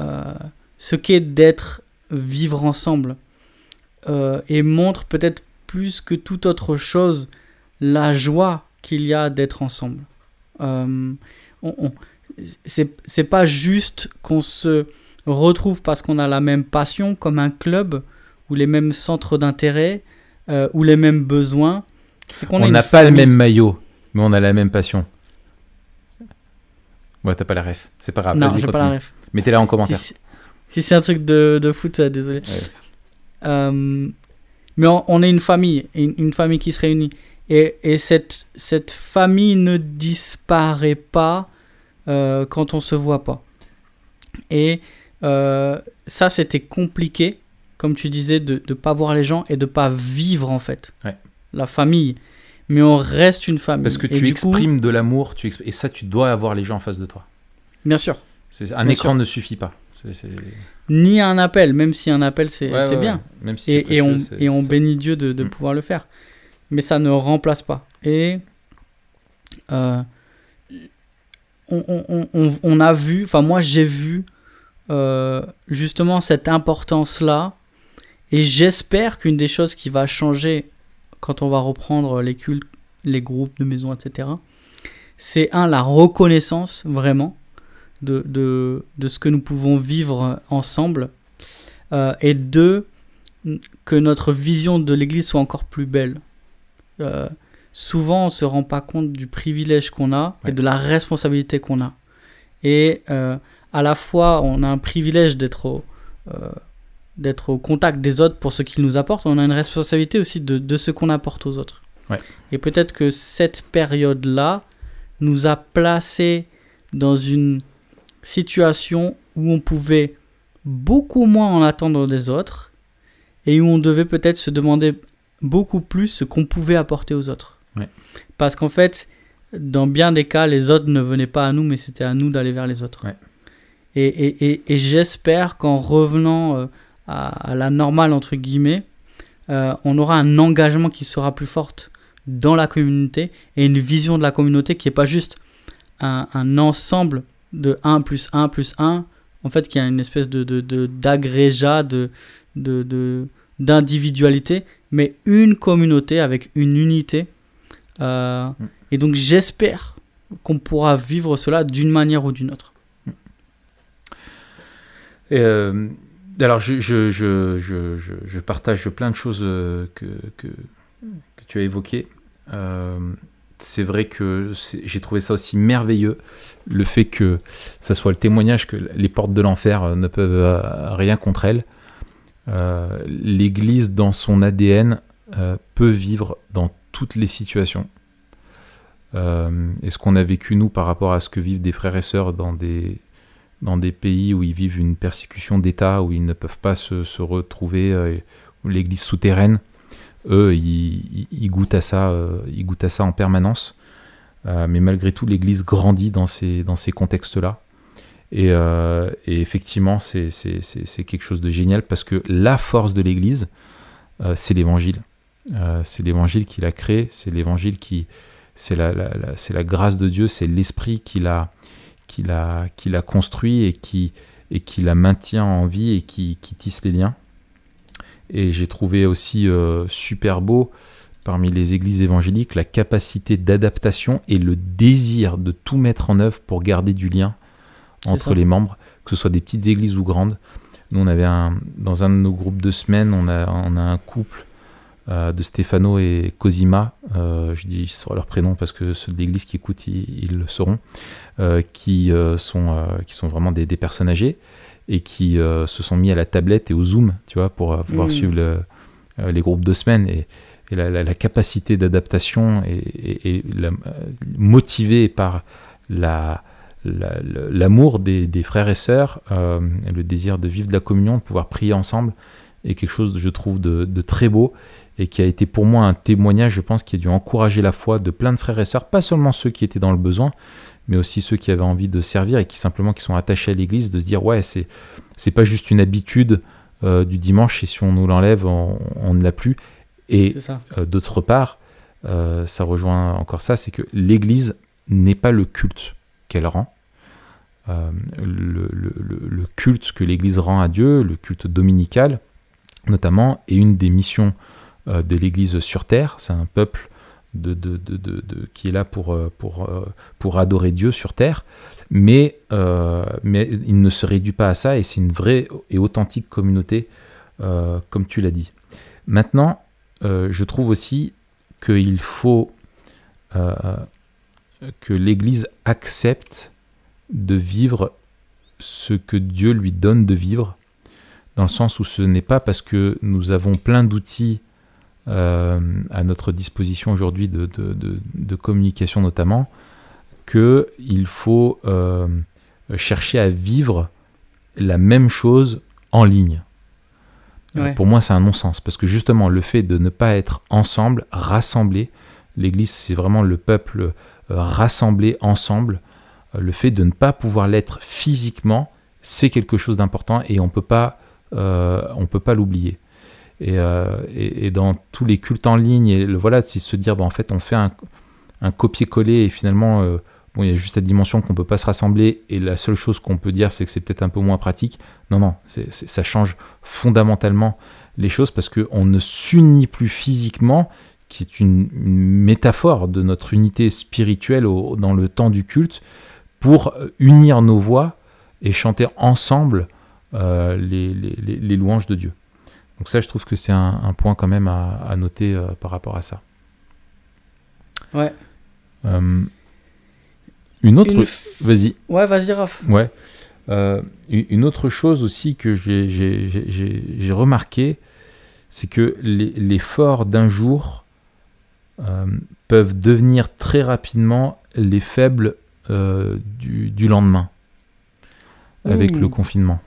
B: euh, ce qu'est d'être vivre ensemble euh, et montre peut-être plus que toute autre chose la joie qu'il y a d'être ensemble. Euh, on- on- c'est c'est pas juste qu'on se retrouve parce qu'on a la même passion comme un club ou les mêmes centres d'intérêt euh, ou les mêmes besoins. C'est qu'on a
A: On n'a pas le même maillot, mais on a la même passion. Ouais, t'as pas la ref. C'est pas grave.
B: Non,
A: Vas-y,
B: j'ai pas la
A: continue.
B: ref.
A: Mettez-la en commentaire.
B: Si c'est un truc de, de foot, euh, désolé.
A: Ouais.
B: Euh, mais on, on est une famille, une, une famille qui se réunit. Et, et cette, cette famille ne disparaît pas euh, quand on se voit pas. Et euh, ça, c'était compliqué, comme tu disais, de ne pas voir les gens et de pas vivre en fait
A: Ouais.
B: la famille. Mais on reste une famille.
A: Parce que tu
B: coup-
A: exprimes de l'amour, tu exp- et ça, tu dois avoir les gens en face de toi.
B: bien sûr.
A: Un
B: Bien
A: écran
B: sûr.
A: ne suffit pas.
B: Ni un appel, même si un appel c'est
A: Ouais,
B: c'est
A: ouais,
B: bien.
A: Même si
B: et, et on, et bénit Dieu de, de
A: Mm.
B: pouvoir le faire. Mais ça ne remplace pas. Et euh, on, on- on- on- on a vu, enfin moi j'ai vu euh, justement cette importance-là. Et j'espère qu'une des choses qui va changer quand on va reprendre les cultes, les groupes de maisons, etc., c'est un, la reconnaissance vraiment de, de, de ce que nous pouvons vivre ensemble. Euh, et deux, que notre vision de l'Église soit encore plus belle. Euh, souvent, on ne se rend pas compte du privilège qu'on a
A: Ouais.
B: et de la responsabilité qu'on a. Et euh, à la fois, on a un privilège d'être au, d'être au contact des autres pour ce qu'ils nous apportent, on a une responsabilité aussi de, de ce qu'on apporte aux autres.
A: Ouais.
B: Et peut-être que cette période-là nous a placés dans une situation où on pouvait beaucoup moins en attendre des autres et où on devait peut-être se demander beaucoup plus ce qu'on pouvait apporter aux autres.
A: Ouais.
B: Parce qu'en fait, dans bien des cas, les autres ne venaient pas à nous, mais c'était à nous d'aller vers les autres.
A: Ouais.
B: Et, et, et, et j'espère qu'en revenant euh, à, à la normale, entre guillemets, euh, on aura un engagement qui sera plus fort dans la communauté et une vision de la communauté qui n'est pas juste un, un ensemble de 1 plus 1 plus 1, en fait, qui a une espèce de, d'agrégat, de, de, d'individualité, mais une communauté avec une unité. Euh. Et donc, j'espère qu'on pourra vivre cela d'une manière ou d'une autre.
A: Euh, alors, je, partage plein de choses euh, que, tu as évoquées. C'est vrai que j'ai trouvé ça aussi merveilleux, le fait que ça soit le témoignage que les portes de l'enfer euh, ne peuvent euh, rien contre elles. Euh, L'Église, dans son ADN, euh, peut vivre dans toutes les situations. Et ce qu'on a vécu, nous, par rapport à ce que vivent des frères et sœurs dans des, dans des pays où ils vivent une persécution d'État, où ils ne peuvent pas se, se retrouver, l'église souterraine, eux, ils, goûtent à ça, euh, ils goûtent à ça en permanence. Euh, mais malgré tout, l'église grandit dans ces, dans ces contextes-là. Et, euh, et effectivement, c'est quelque chose de génial parce que la force de l'église, euh, c'est l'évangile. C'est l'évangile qui l'a créé, c'est l'évangile qui. C'est la, la- grâce de Dieu, c'est l'esprit qui l'a qui l'a construit et qui et qui la maintient en vie et qui tisse les liens. Et j'ai trouvé aussi euh, super beau parmi les églises évangéliques la capacité d'adaptation et le désir de tout mettre en œuvre pour garder du lien entre les membres, que ce soit des petites églises ou grandes. Nous, on avait un, dans un de nos groupes de semaines, on a, on a un couple euh, de Stefano et Cosima, euh, je dis sur leur prénom parce que ceux de l'église qui écoutent, ils, ils le sauront, euh, qui, sont, qui sont vraiment des, des personnes âgées et qui euh, se sont mis à la tablette et au Zoom, tu vois, pour euh, pouvoir
B: Mm.
A: suivre le- euh, les groupes de semaines. Et, et la, la- la capacité d'adaptation et, et- et la- motivée par la, l'amour des, des frères et sœurs, euh, le désir de vivre de la communion, de pouvoir prier ensemble, est quelque chose, je trouve, de, de très beau et qui a été pour moi un témoignage, je pense, qui a dû encourager la foi de plein de frères et sœurs, pas seulement ceux qui étaient dans le besoin, mais aussi ceux qui avaient envie de servir et qui simplement qui sont attachés à l'Église, de se dire ouais, c'est c'est pas juste une habitude euh, du dimanche et si on nous l'enlève, on, on ne l'a plus. Et euh, D'autre part, euh, ça rejoint encore ça, c'est que l'Église n'est pas le culte qu'elle rend. Le, le- culte que l'Église rend à Dieu, le culte dominical, notamment, est une des missions de l'Église sur Terre. C'est un peuple de, qui est là pour, euh, pour, euh, pour adorer Dieu sur Terre. Mais, euh, mais il ne se réduit pas à ça et c'est une vraie et authentique communauté, comme tu l'as dit. Maintenant, je trouve aussi qu'il faut que l'Église accepte de vivre ce que Dieu lui donne de vivre, dans le sens où ce n'est pas parce que nous avons plein d'outils à notre disposition aujourd'hui de, de- de- de communication notamment, qu'il faut euh, chercher à vivre la même chose en ligne. Euh,
B: Ouais.
A: Pour moi, c'est un non-sens, parce que justement, le fait de ne pas être ensemble, rassemblés, l'Église, c'est vraiment le peuple euh, rassemblé ensemble, Euh, le fait de ne pas pouvoir l'être physiquement, c'est quelque chose d'important et on peut pas, euh, on peut pas l'oublier. Et, euh, et- dans tous les cultes en ligne, et le, se dire, bah, en fait, on fait un, copier-coller et finalement, euh, bon, il y a juste la dimension qu'on peut pas se rassembler et la seule chose qu'on peut dire, c'est que c'est peut-être un peu moins pratique. Non, non, ça change fondamentalement les choses parce qu'on ne s'unit plus physiquement, qui est une, métaphore de notre unité spirituelle dans le temps du culte, pour euh, unir nos voix et chanter ensemble les louanges de Dieu. Donc ça, je trouve que c'est un, un point quand même à, à noter euh, par rapport à ça.
B: Ouais.
A: Euh, une autre...
B: F-
A: Vas-y.
B: Ouais, vas-y, Raph.
A: Ouais. Euh, une autre chose aussi que j'ai- remarqué, c'est que les- l'effort d'un jour peuvent devenir très rapidement les faibles du, du lendemain avec
B: Ouh.
A: le confinement.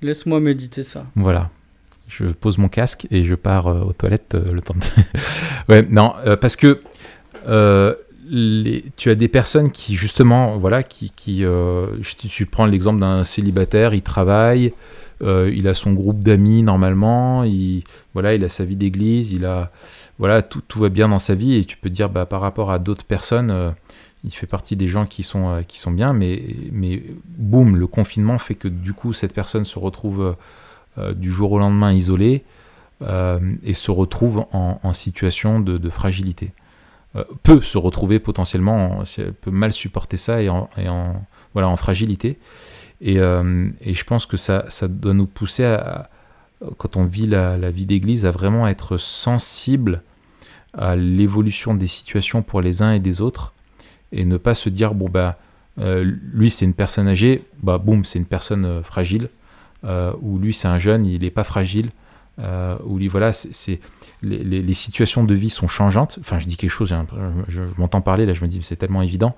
B: Laisse-moi méditer ça.
A: Voilà. Je pose mon casque et je pars euh, aux toilettes euh, le temps de... [LAUGHS] ouais, non, euh, parce que tu as des personnes qui, justement, voilà, qui... qui je, tu prends l'exemple d'un célibataire, il travaille, il a son groupe d'amis normalement, il, voilà, il a sa vie d'église, il a... Voilà, tout, tout va bien dans sa vie et tu peux dire, bah, par rapport à d'autres personnes, il fait partie des gens qui sont, qui sont bien, mais, mais boum, le confinement fait que du coup, cette personne se retrouve... euh, du jour au lendemain isolé euh, et se retrouve en, situation de, fragilité. Euh, peut se retrouver potentiellement, elle peut mal supporter ça et en, voilà, en fragilité. Et, et je pense que ça, ça doit nous pousser, à, quand on vit la, vie d'église, à vraiment être sensible à l'évolution des situations pour les uns et des autres et ne pas se dire, bon, bah, lui c'est une personne âgée, bah, boum, c'est une personne fragile euh, ou lui c'est un jeune, il n'est pas fragile, euh, ou lui voilà, c'est les, situations de vie sont changeantes. Enfin, je dis quelque chose, un- je, m'entends parler là, je me dis c'est tellement évident,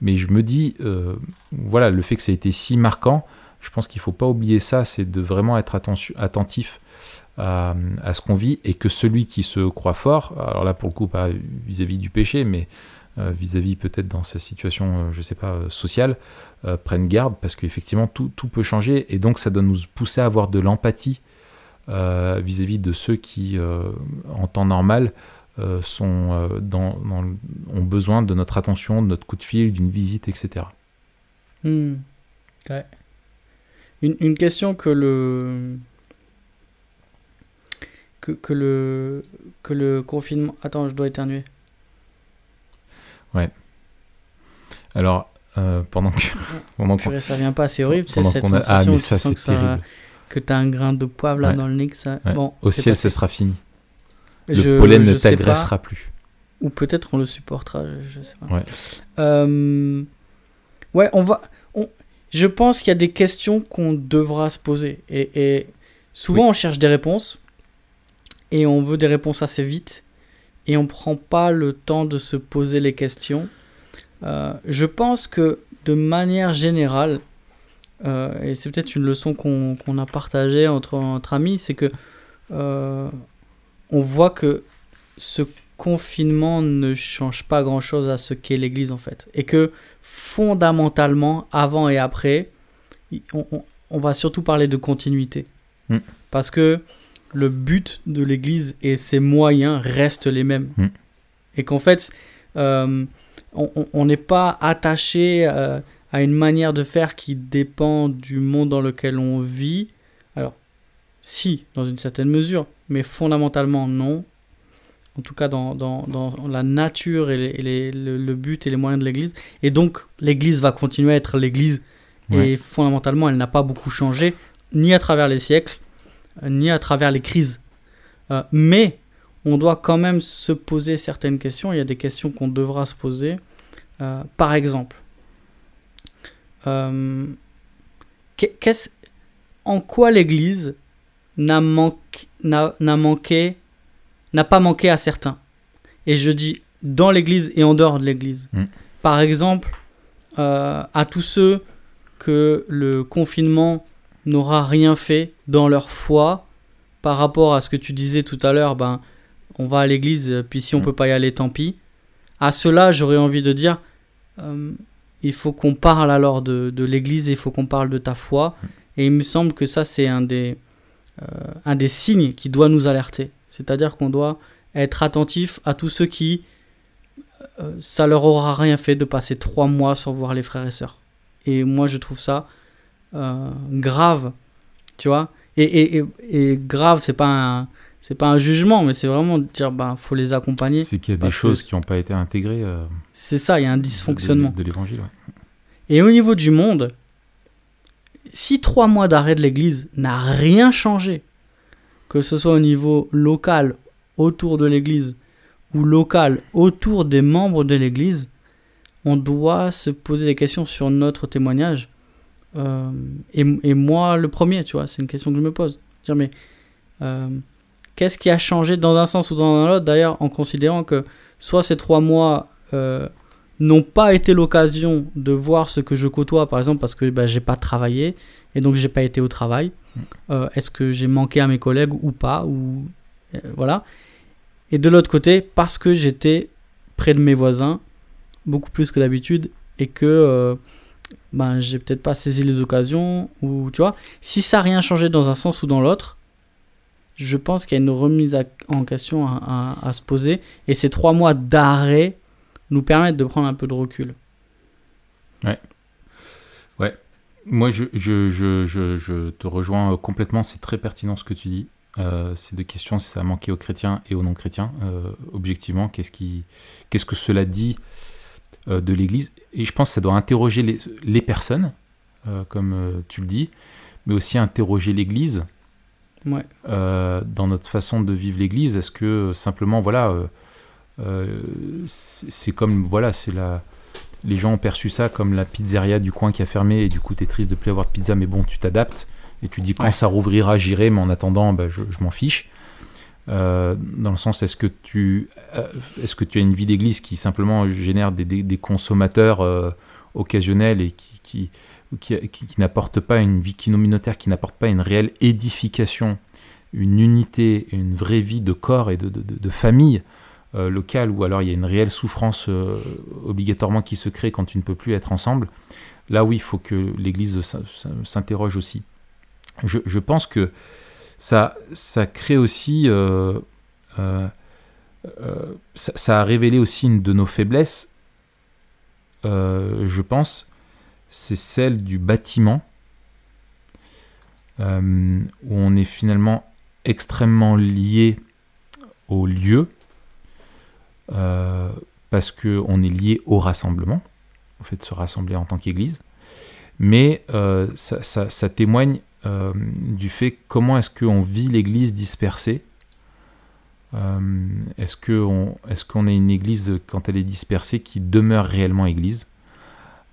A: mais je me dis euh, voilà, le fait que ça a été si marquant, je pense qu'il faut pas oublier ça, c'est de vraiment être attentif à, ce qu'on vit et que celui qui se croit fort, alors là pour le coup pas vis-à-vis du péché, mais vis-à-vis peut-être dans sa situation, euh, je sais pas, sociale, euh, prennent garde parce qu'effectivement tout, tout peut changer et donc ça doit nous pousser à avoir de l'empathie euh, vis-à-vis de ceux qui, euh, en temps normal, sont, dans, ont besoin de notre attention, de notre coup de fil, d'une visite, etc.
B: Hmm. Ouais. Une, une question que le que, que le que le confinement. Attends, je dois éternuer.
A: Alors, euh, pendant que, [LAUGHS] pendant
B: Purée, ça vient pas, c'est horrible, c'est cette
A: a-
B: sensation
A: Ah, mais
B: où
A: ça,
B: tu sens que ça- que t'as un grain de poivre là
A: Ouais.
B: dans le nez que ça.
A: Ouais.
B: Bon,
A: Au ciel, ça sera fini. Le
B: je-
A: pollen
B: je
A: ne t'agressera plus.
B: Ou peut-être on le supportera, je, je sais pas.
A: Ouais.
B: Euh, ouais, on va. On, je pense qu'il y a des questions qu'on devra se poser. Et, et souvent,
A: Oui.
B: on cherche des réponses. Et on veut des réponses assez vite. Et on prend pas le temps de se poser les questions. Euh, je pense que de manière générale, euh, et c'est peut-être une leçon qu'on a partagée entre, entre amis, c'est que euh, on voit que ce confinement ne change pas grand-chose à ce qu'est l'Église en fait. Et que fondamentalement, avant et après, on, on- on va surtout parler de continuité.
A: Mm.
B: Parce que le but de l'Église et ses moyens restent les mêmes.
A: Mm.
B: Et qu'en fait, euh, on- n'est pas attaché euh, à une manière de faire qui dépend du monde dans lequel on vit. Alors, si, dans une certaine mesure, mais fondamentalement non. En tout cas, dans, dans, dans la nature et, les- et les- le, le but et les moyens de l'Église. Et donc, l'Église va continuer à être l'Église.
A: Ouais.
B: Et fondamentalement, elle n'a pas beaucoup changé, ni à travers les siècles, ni à travers les crises. Euh, mais on doit quand même se poser certaines questions. Il y a des questions qu'on devra se poser. Euh, par exemple, euh, qu'est-ce- en quoi l'Église n'a manqué, n'a, n'a manqué, n'a pas manqué à certains? Et je dis dans l'Église et en dehors de l'Église.
A: Mm.
B: Par exemple, euh, à tous ceux que le confinement n'aura rien fait dans leur foi par rapport à ce que tu disais tout à l'heure, ben, on va à l'église, euh, puis si on
A: Mm.
B: peut pas y aller, tant pis. À cela, j'aurais envie de dire, euh, il faut qu'on parle alors de, de l'église il faut qu'on parle de ta foi. Et il me semble que ça, c'est un des, euh, un des signes qui doit nous alerter. C'est-à-dire qu'on doit être attentif à tous ceux qui, euh, ça leur aura rien fait de passer trois mois sans voir les frères et sœurs. Et moi, je trouve ça grave, tu vois. Et, et, et, et grave, c'est pas un, c'est pas un jugement, mais c'est vraiment de dire, ben, faut les accompagner.
A: C'est qu'il y a des
B: que
A: choses qui n'ont pas été intégrées euh,
B: C'est ça, il y a un dysfonctionnement.
A: de, de l'évangile. ouais.
B: Et au niveau du monde, si trois mois d'arrêt de l'Église n'a rien changé, que ce soit au niveau local autour de l'Église ou local autour des membres de l'Église, on doit se poser des questions sur notre témoignage. Euh, et, et moi, le premier, tu vois, c'est une question que je me pose. Dire, mais euh, qu'est-ce qui a changé dans un sens ou dans un autre D'ailleurs, en considérant que soit ces trois mois euh, n'ont pas été l'occasion de voir ce que je côtoie, par exemple, parce que bah, j'ai pas travaillé et donc j'ai pas été au travail.
A: Mm.
B: Euh, Est-ce que j'ai manqué à mes collègues ou pas ou euh, voilà. Et de l'autre côté, parce que j'étais près de mes voisins beaucoup plus que d'habitude et que ben j'ai peut-être pas saisi les occasions ou tu vois. Si ça n'a rien changé dans un sens ou dans l'autre, je pense qu'il y a une remise en question à, se poser et ces trois mois d'arrêt nous permettent de prendre un peu de recul.
A: Moi, je, je, je, je, te rejoins complètement. C'est très pertinent ce que tu dis. Euh, c'est deux questions si ça a manqué aux chrétiens et aux non-chrétiens. Euh, objectivement, qu'est-ce qui, qu'est-ce que cela dit euh, de l'Église? Et je pense que ça doit interroger les, les personnes, euh, comme tu le dis, mais aussi interroger l'Église
B: Ouais.
A: euh, dans notre façon de vivre l'Église. Est-ce que euh, simplement, voilà, euh, c'est comme, voilà, c'est la. Les gens ont perçu ça comme la pizzeria du coin qui a fermé et du coup t'es triste de plus avoir de pizza mais bon tu t'adaptes et tu dis quand
B: Ouais.
A: ça rouvrira j'irai mais en attendant bah, je, je m'en fiche. Euh, dans le sens est-ce que tu est-ce que tu as une vie d'église qui simplement génère des, des- des consommateurs euh, occasionnels et qui, qui, qui, n'apportent pas une vie communautaire, qui n'apportent pas une réelle édification, une unité, une vraie vie de corps et de, de, famille euh, locale, ou alors il y a une réelle souffrance euh, obligatoirement qui se crée quand tu ne peux plus être ensemble. Là oui, il faut que l'Église s'interroge aussi. Je, pense que ça, ça crée aussi... euh, ça, a révélé aussi une de nos faiblesses, je pense, c'est celle du bâtiment, euh, où on est finalement extrêmement lié au lieu, euh, parce qu'on est lié au rassemblement, au fait de se rassembler en tant qu'Église, mais euh, ça, témoigne du fait comment est-ce qu'on vit l'Église dispersée. Est-ce qu'on est, qu'on est une Église, quand elle est dispersée, qui demeure réellement Église?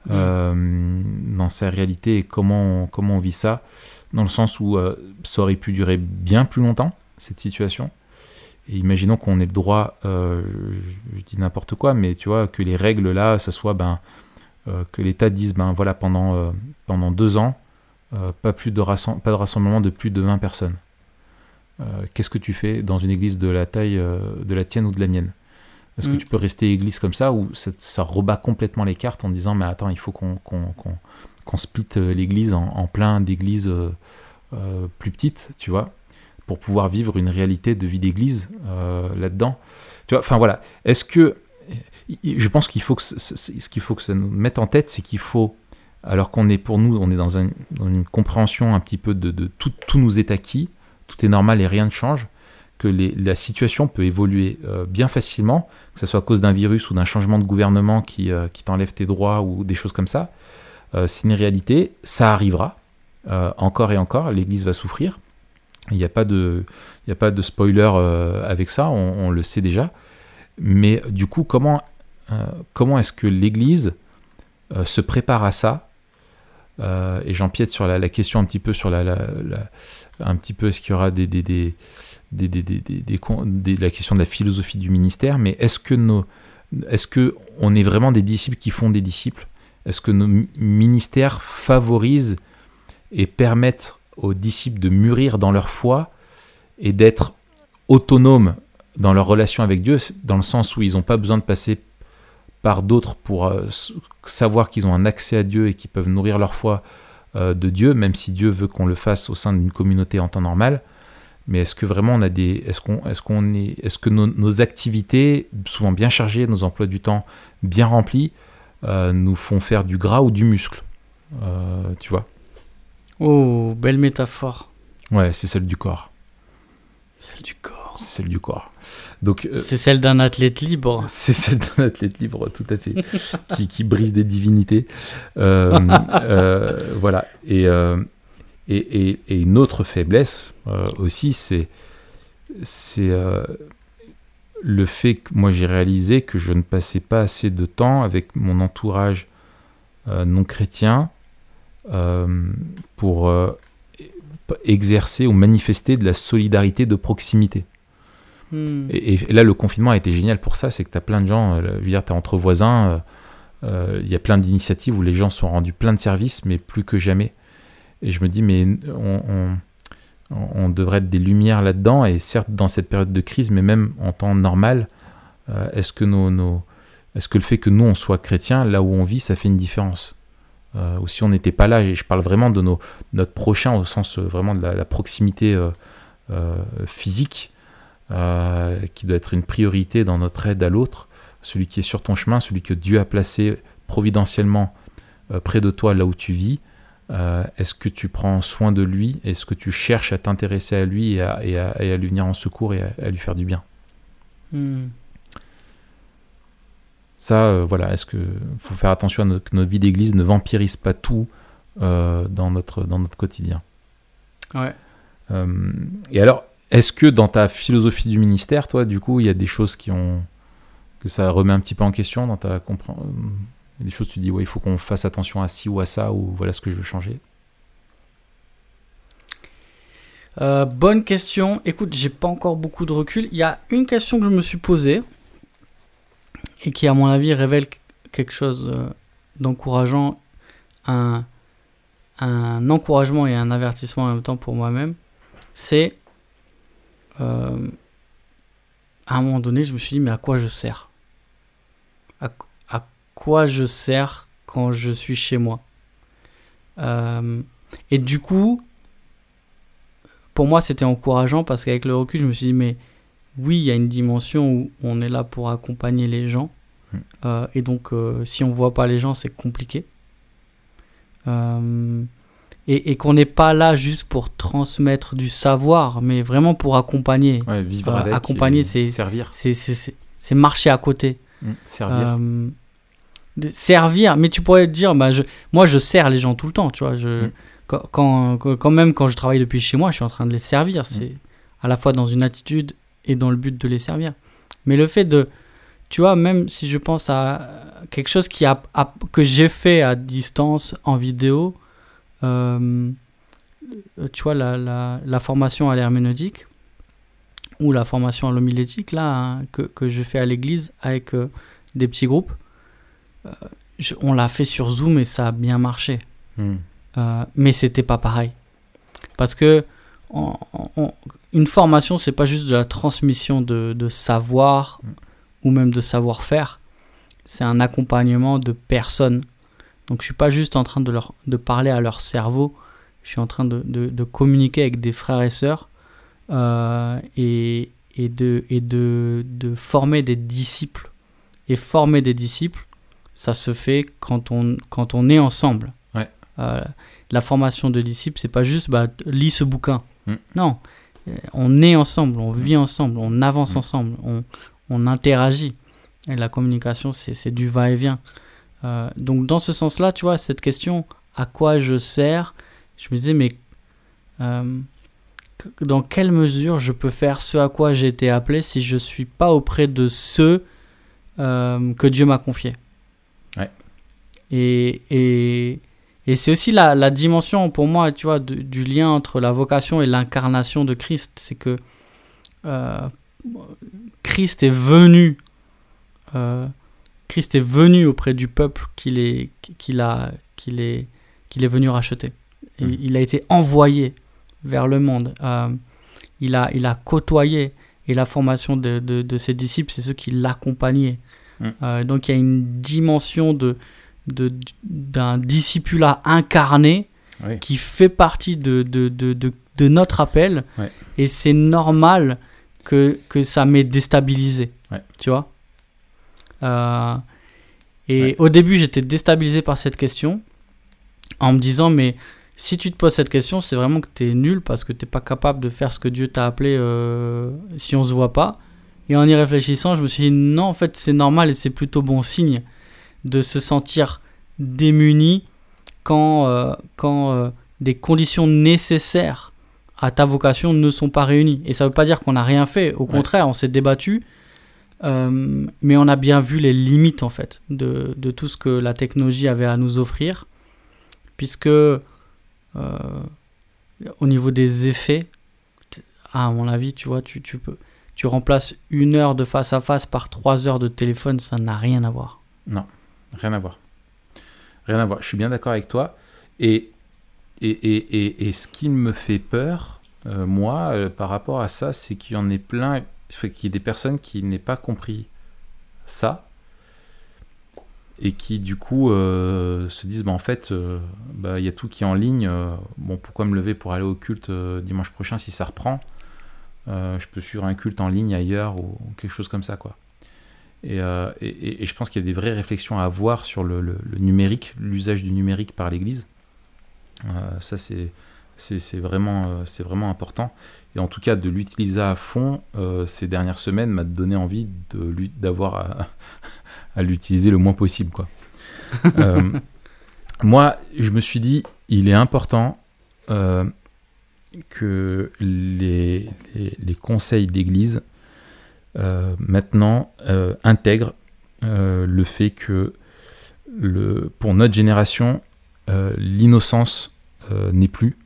A: Euh, dans sa réalité et comment on, comment on vit ça, dans le sens où euh, ça aurait pu durer bien plus longtemps, cette situation. Et imaginons qu'on ait le droit, euh, je, dis n'importe quoi, mais tu vois, que les règles là, ça soit ben, que l'État dise, ben voilà, pendant, pendant deux ans, pas, plus pas de rassemblement de plus de 20 personnes. Qu'est-ce que tu fais dans une église de la taille de la tienne ou de la mienne? Est-ce
B: Mm.
A: que tu peux rester église comme ça ou ça, ça rebat complètement les cartes en disant mais attends il faut qu'on qu'on split euh, l'église en, en plein d'églises euh, euh, plus petites tu vois pour pouvoir vivre une réalité de vie d'église euh, là-dedans tu vois enfin voilà est-ce que je pense qu'il faut que ce ce qu'il faut que ça nous mette en tête c'est qu'il faut alors qu'on est pour nous on est dans, un- dans une compréhension un petit peu de, de tout, tout nous est acquis tout est normal et rien ne change que la situation peut évoluer euh, bien facilement, que ce soit à cause d'un virus ou d'un changement de gouvernement qui, euh, qui t'enlève tes droits ou des choses comme ça. Euh, c'est une réalité, ça arrivera, euh, encore et encore, l'Église va souffrir. Il n'y a, pas de- il a pas de spoiler avec ça, on, le sait déjà. Mais du coup, comment, comment est-ce que l'Église se prépare à ça? Et j'empiète sur la, question un petit peu sur la, un petit peu est-ce qu'il y aura des, des, la question de la philosophie du ministère, mais est-ce que nos, est-ce que on est vraiment des disciples qui font des disciples? Est-ce que nos mi- ministères favorisent et permettent aux disciples de mûrir dans leur foi et d'être autonomes dans leur relation avec Dieu, dans le sens où ils n'ont pas besoin de passer par d'autres pour euh, savoir qu'ils ont un accès à Dieu et qu'ils peuvent nourrir leur foi euh, de Dieu, même si Dieu veut qu'on le fasse au sein d'une communauté en temps normal? Mais est-ce que vraiment on a des, est-ce qu'on, est-ce qu'on est, est-ce que nos, nos activités, souvent bien chargées, nos emplois du temps bien remplis, euh, nous font faire du gras ou du muscle Euh, Tu vois?
B: Oh, belle métaphore.
A: Ouais, c'est celle du corps.
B: Celle du corps.
A: C'est celle du corps. Donc euh,
B: C'est celle d'un athlète libre.
A: C'est celle d'un athlète libre, tout à fait, qui, qui brise des divinités. Voilà. Et, et, et- et une autre faiblesse euh, aussi, c'est euh, le fait que moi j'ai réalisé que je ne passais pas assez de temps avec mon entourage euh, non chrétien pour exercer ou manifester de la solidarité de proximité.
B: Hmm.
A: Et, et là, le confinement a été génial pour ça, c'est que tu as plein de gens, je veux dire, tu es entre voisins, euh, il y a plein d'initiatives où les gens sont rendus plein de services, mais plus que jamais. Et je me dis, mais on, devrait être des lumières là-dedans, et certes dans cette période de crise, mais même en temps normal, euh, est-ce que, est-ce que le fait que nous, on soit chrétiens, là où on vit, ça fait une différence? Euh, Ou si on n'était pas là, et je parle vraiment de nos, notre prochain au sens euh, vraiment de la, proximité physique, qui doit être une priorité dans notre aide à l'autre, celui qui est sur ton chemin, celui que Dieu a placé providentiellement près de toi, là où tu vis. Euh, Est-ce que tu prends soin de lui? Est-ce que tu cherches à t'intéresser à lui et à, et à- et à lui venir en secours et à, à lui faire du bien?
B: Hmm.
A: Ça, euh, voilà, est-ce que faut faire attention à notre, que notre vie d'église ne vampirise pas tout euh, dans, notre, dans notre quotidien
B: Ouais.
A: Et alors, est-ce que dans ta philosophie du ministère, toi, du coup, il y a des choses qui ont que ça remet un petit peu en question dans ta compréhension Il y a des choses tu dis ouais, il faut qu'on fasse attention à ci ou à ça ou voilà ce que je veux changer.
B: Euh, bonne question. Écoute, j'ai pas encore beaucoup de recul. Il y a une question que je me suis posée et qui, à mon avis, révèle quelque chose euh, d'encourageant, un, un encouragement et un avertissement en même temps pour moi-même. C'est euh, à un moment donné, je me suis dit, mais à quoi je sers? Quoi je sers quand je suis chez moi Euh, Et du coup, pour moi, c'était encourageant parce qu'avec le recul, je me suis dit, mais oui, il y a une dimension où on est là pour accompagner les gens.
A: Mm.
B: Euh, et donc, euh, si on voit pas les gens, c'est compliqué. Et et qu'on n'est pas là juste pour transmettre du savoir, mais vraiment pour accompagner.
A: Ouais, vivre avec,
B: accompagner, c'est-
A: servir,
B: C'est- marcher à côté.
A: Mm, servir.
B: Servir, mais tu pourrais te dire, bah, je, moi je sers les gens tout le temps, tu vois. Je,
A: Mm.
B: quand, quand, quand même, quand je travaille depuis chez moi, je suis en train de les servir. C'est à la fois dans une attitude et dans le but de les servir. Mais le fait de, tu vois, même si je pense à quelque chose qui a, a- que j'ai fait à distance en vidéo, euh, tu vois, la, la, la formation à l'herméneutique ou la formation à l'homilétique, là, hein, que, que je fais à l'église avec euh, des petits groupes, je- on l'a fait sur Zoom et ça a bien marché.
A: Mm.
B: Euh, mais c'était pas pareil. Parce que on- on- une formation, c'est pas juste de la transmission de, de savoir
A: Mm.
B: ou même de savoir-faire. C'est un accompagnement de personnes. Donc je suis pas juste en train de, leur, de parler à leur cerveau, je suis en train de, de- de communiquer avec des frères et sœurs euh, et, et, de, et de, de former des disciples. Et former des disciples, ça se fait quand on, quand on est ensemble.
A: Ouais.
B: Euh, la formation de disciples, c'est pas juste bah, lis ce bouquin.
A: Mm.
B: Non, Euh, on est ensemble, on vit ensemble, on avance
A: Mm.
B: ensemble, on, on interagit. Et la communication, c'est du va-et-vient. Euh, donc, dans ce sens-là, tu vois, cette question, à quoi je sers Je me disais, mais euh, dans quelle mesure je peux faire ce à quoi j'ai été appelé si je suis pas auprès de ceux que Dieu m'a confiés. Et, et, et c'est aussi la, la dimension pour moi, tu vois, de- du lien entre la vocation et l'incarnation de Christ. C'est que euh, Christ est venu. euh, Christ est venu auprès du peuple qu'il est, qu'il a, qu'il est, qu'il est venu racheter. Et
A: Mhm.
B: Il a été envoyé vers le monde. Euh, il, a, il a côtoyé. Et la formation de, de, de ses disciples, c'est ceux qui l'accompagnaient. Euh, donc il y a une dimension de, d'un discipulat incarné
A: Oui.
B: qui fait partie de, de, de, de, de notre appel.
A: Ouais.
B: Et c'est normal que, que ça m'ait déstabilisé.
A: Ouais.
B: Tu vois? Euh, Et
A: Ouais.
B: au début, j'étais déstabilisé par cette question en me disant, mais si tu te poses cette question, c'est vraiment que tu es nul parce que tu n'es pas capable de faire ce que Dieu t'a appelé euh, si on se voit pas. Et en y réfléchissant, je me suis dit, non, en fait, c'est normal et c'est plutôt bon signe de se sentir démuni quand, euh, quand euh, des conditions nécessaires à ta vocation ne sont pas réunies. Et ça ne veut pas dire qu'on n'a rien fait, au
A: Ouais.
B: contraire, on s'est débattu, euh, mais on a bien vu les limites en fait de, de tout ce que la technologie avait à nous offrir, puisque au niveau des effets, à mon avis, tu vois, tu, tu peux, tu remplaces une heure de face à face par trois heures de téléphone, ça n'a rien à voir.
A: Non, rien à voir. Rien à voir. Je suis bien d'accord avec toi. Et, et, et, et, ce qui me fait peur, euh, moi, euh, par rapport à ça, c'est qu'il y en ait plein, qu'il y ait des personnes qui n'aient pas compris ça et qui du coup euh, se disent bah, en fait bah, il y a tout qui est en ligne bon pourquoi me lever pour aller au culte dimanche prochain si ça reprend je peux suivre un culte en ligne ailleurs ou, quelque chose comme ça quoi et, et, je pense qu'il y a des vraies réflexions à avoir sur le, numérique l'usage du numérique par l'église ça c'est vraiment, euh, vraiment important. Et en tout cas, de l'utiliser à fond euh, ces dernières semaines m'a donné envie d'avoir [LAUGHS] à, l'utiliser le moins possible. Euh, [LAUGHS] moi, je me suis dit, il est important que les, conseils d'église maintenant intègrent le fait que pour notre génération, l'innocence n'est plus.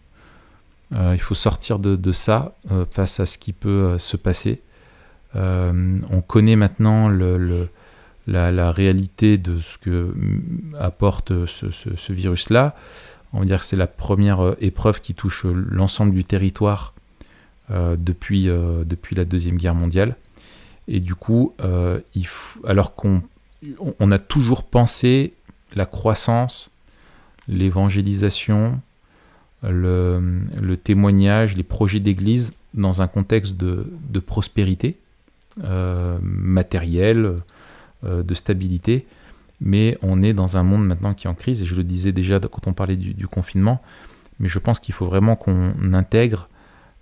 A: Euh, il faut sortir de, ça euh, face à ce qui peut euh, se passer. on connaît maintenant la, réalité de ce que apporte ce, virus-là. On va dire que c'est la première épreuve qui touche l'ensemble du territoire depuis la Deuxième Guerre mondiale. Et du coup, il alors qu'on on a toujours pensé la croissance, l'évangélisation, le, témoignage, les projets d'église dans un contexte de, prospérité euh, matérielle, euh, de stabilité. Mais on est dans un monde maintenant qui est en crise, et je le disais déjà quand on parlait du, confinement, mais je pense qu'il faut vraiment qu'on intègre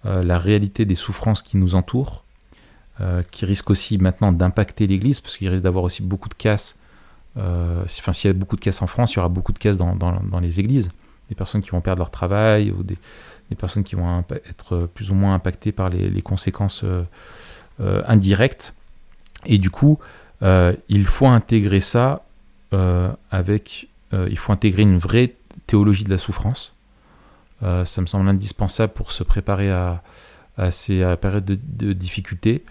A: euh, la réalité des souffrances qui nous entourent, qui risquent aussi maintenant d'impacter l'Église, parce qu'il risque d'avoir aussi beaucoup de casse. enfin, s'il y a beaucoup de casse en France, il y aura beaucoup de casse dans les églises des personnes qui vont perdre leur travail ou des, personnes qui vont être plus ou moins impactées par les, conséquences euh, euh, indirectes. Et du coup, euh, il faut intégrer ça avec, il faut intégrer une vraie théologie de la souffrance. ça me semble indispensable pour se préparer à, ces périodes de, de difficulté.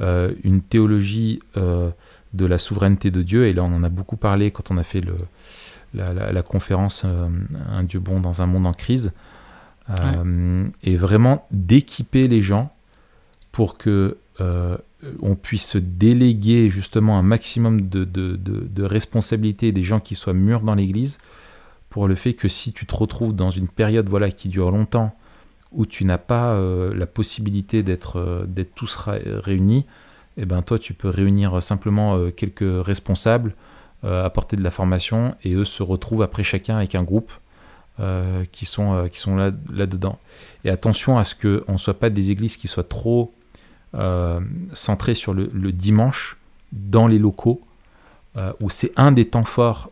A: une théologie de la souveraineté de Dieu, et là on en a beaucoup parlé quand on a fait le, la, conférence euh, Un Dieu bon dans un monde en crise, euh, et vraiment d'équiper les gens pour que euh, on puisse déléguer justement un maximum de, de, de, responsabilités des gens qui soient mûrs dans l'Église, pour le fait que si tu te retrouves dans une période voilà, qui dure longtemps, où tu n'as pas la possibilité d'être d'être tous réunis, eh ben toi tu peux réunir simplement quelques responsables euh, apporter de la formation et eux se retrouvent après chacun avec un groupe euh, qui sont, euh, qui sont là, là-dedans. Et attention à ce qu'on ne soit pas des églises qui soient trop centrées sur le, dimanche dans les locaux, où c'est un des temps forts,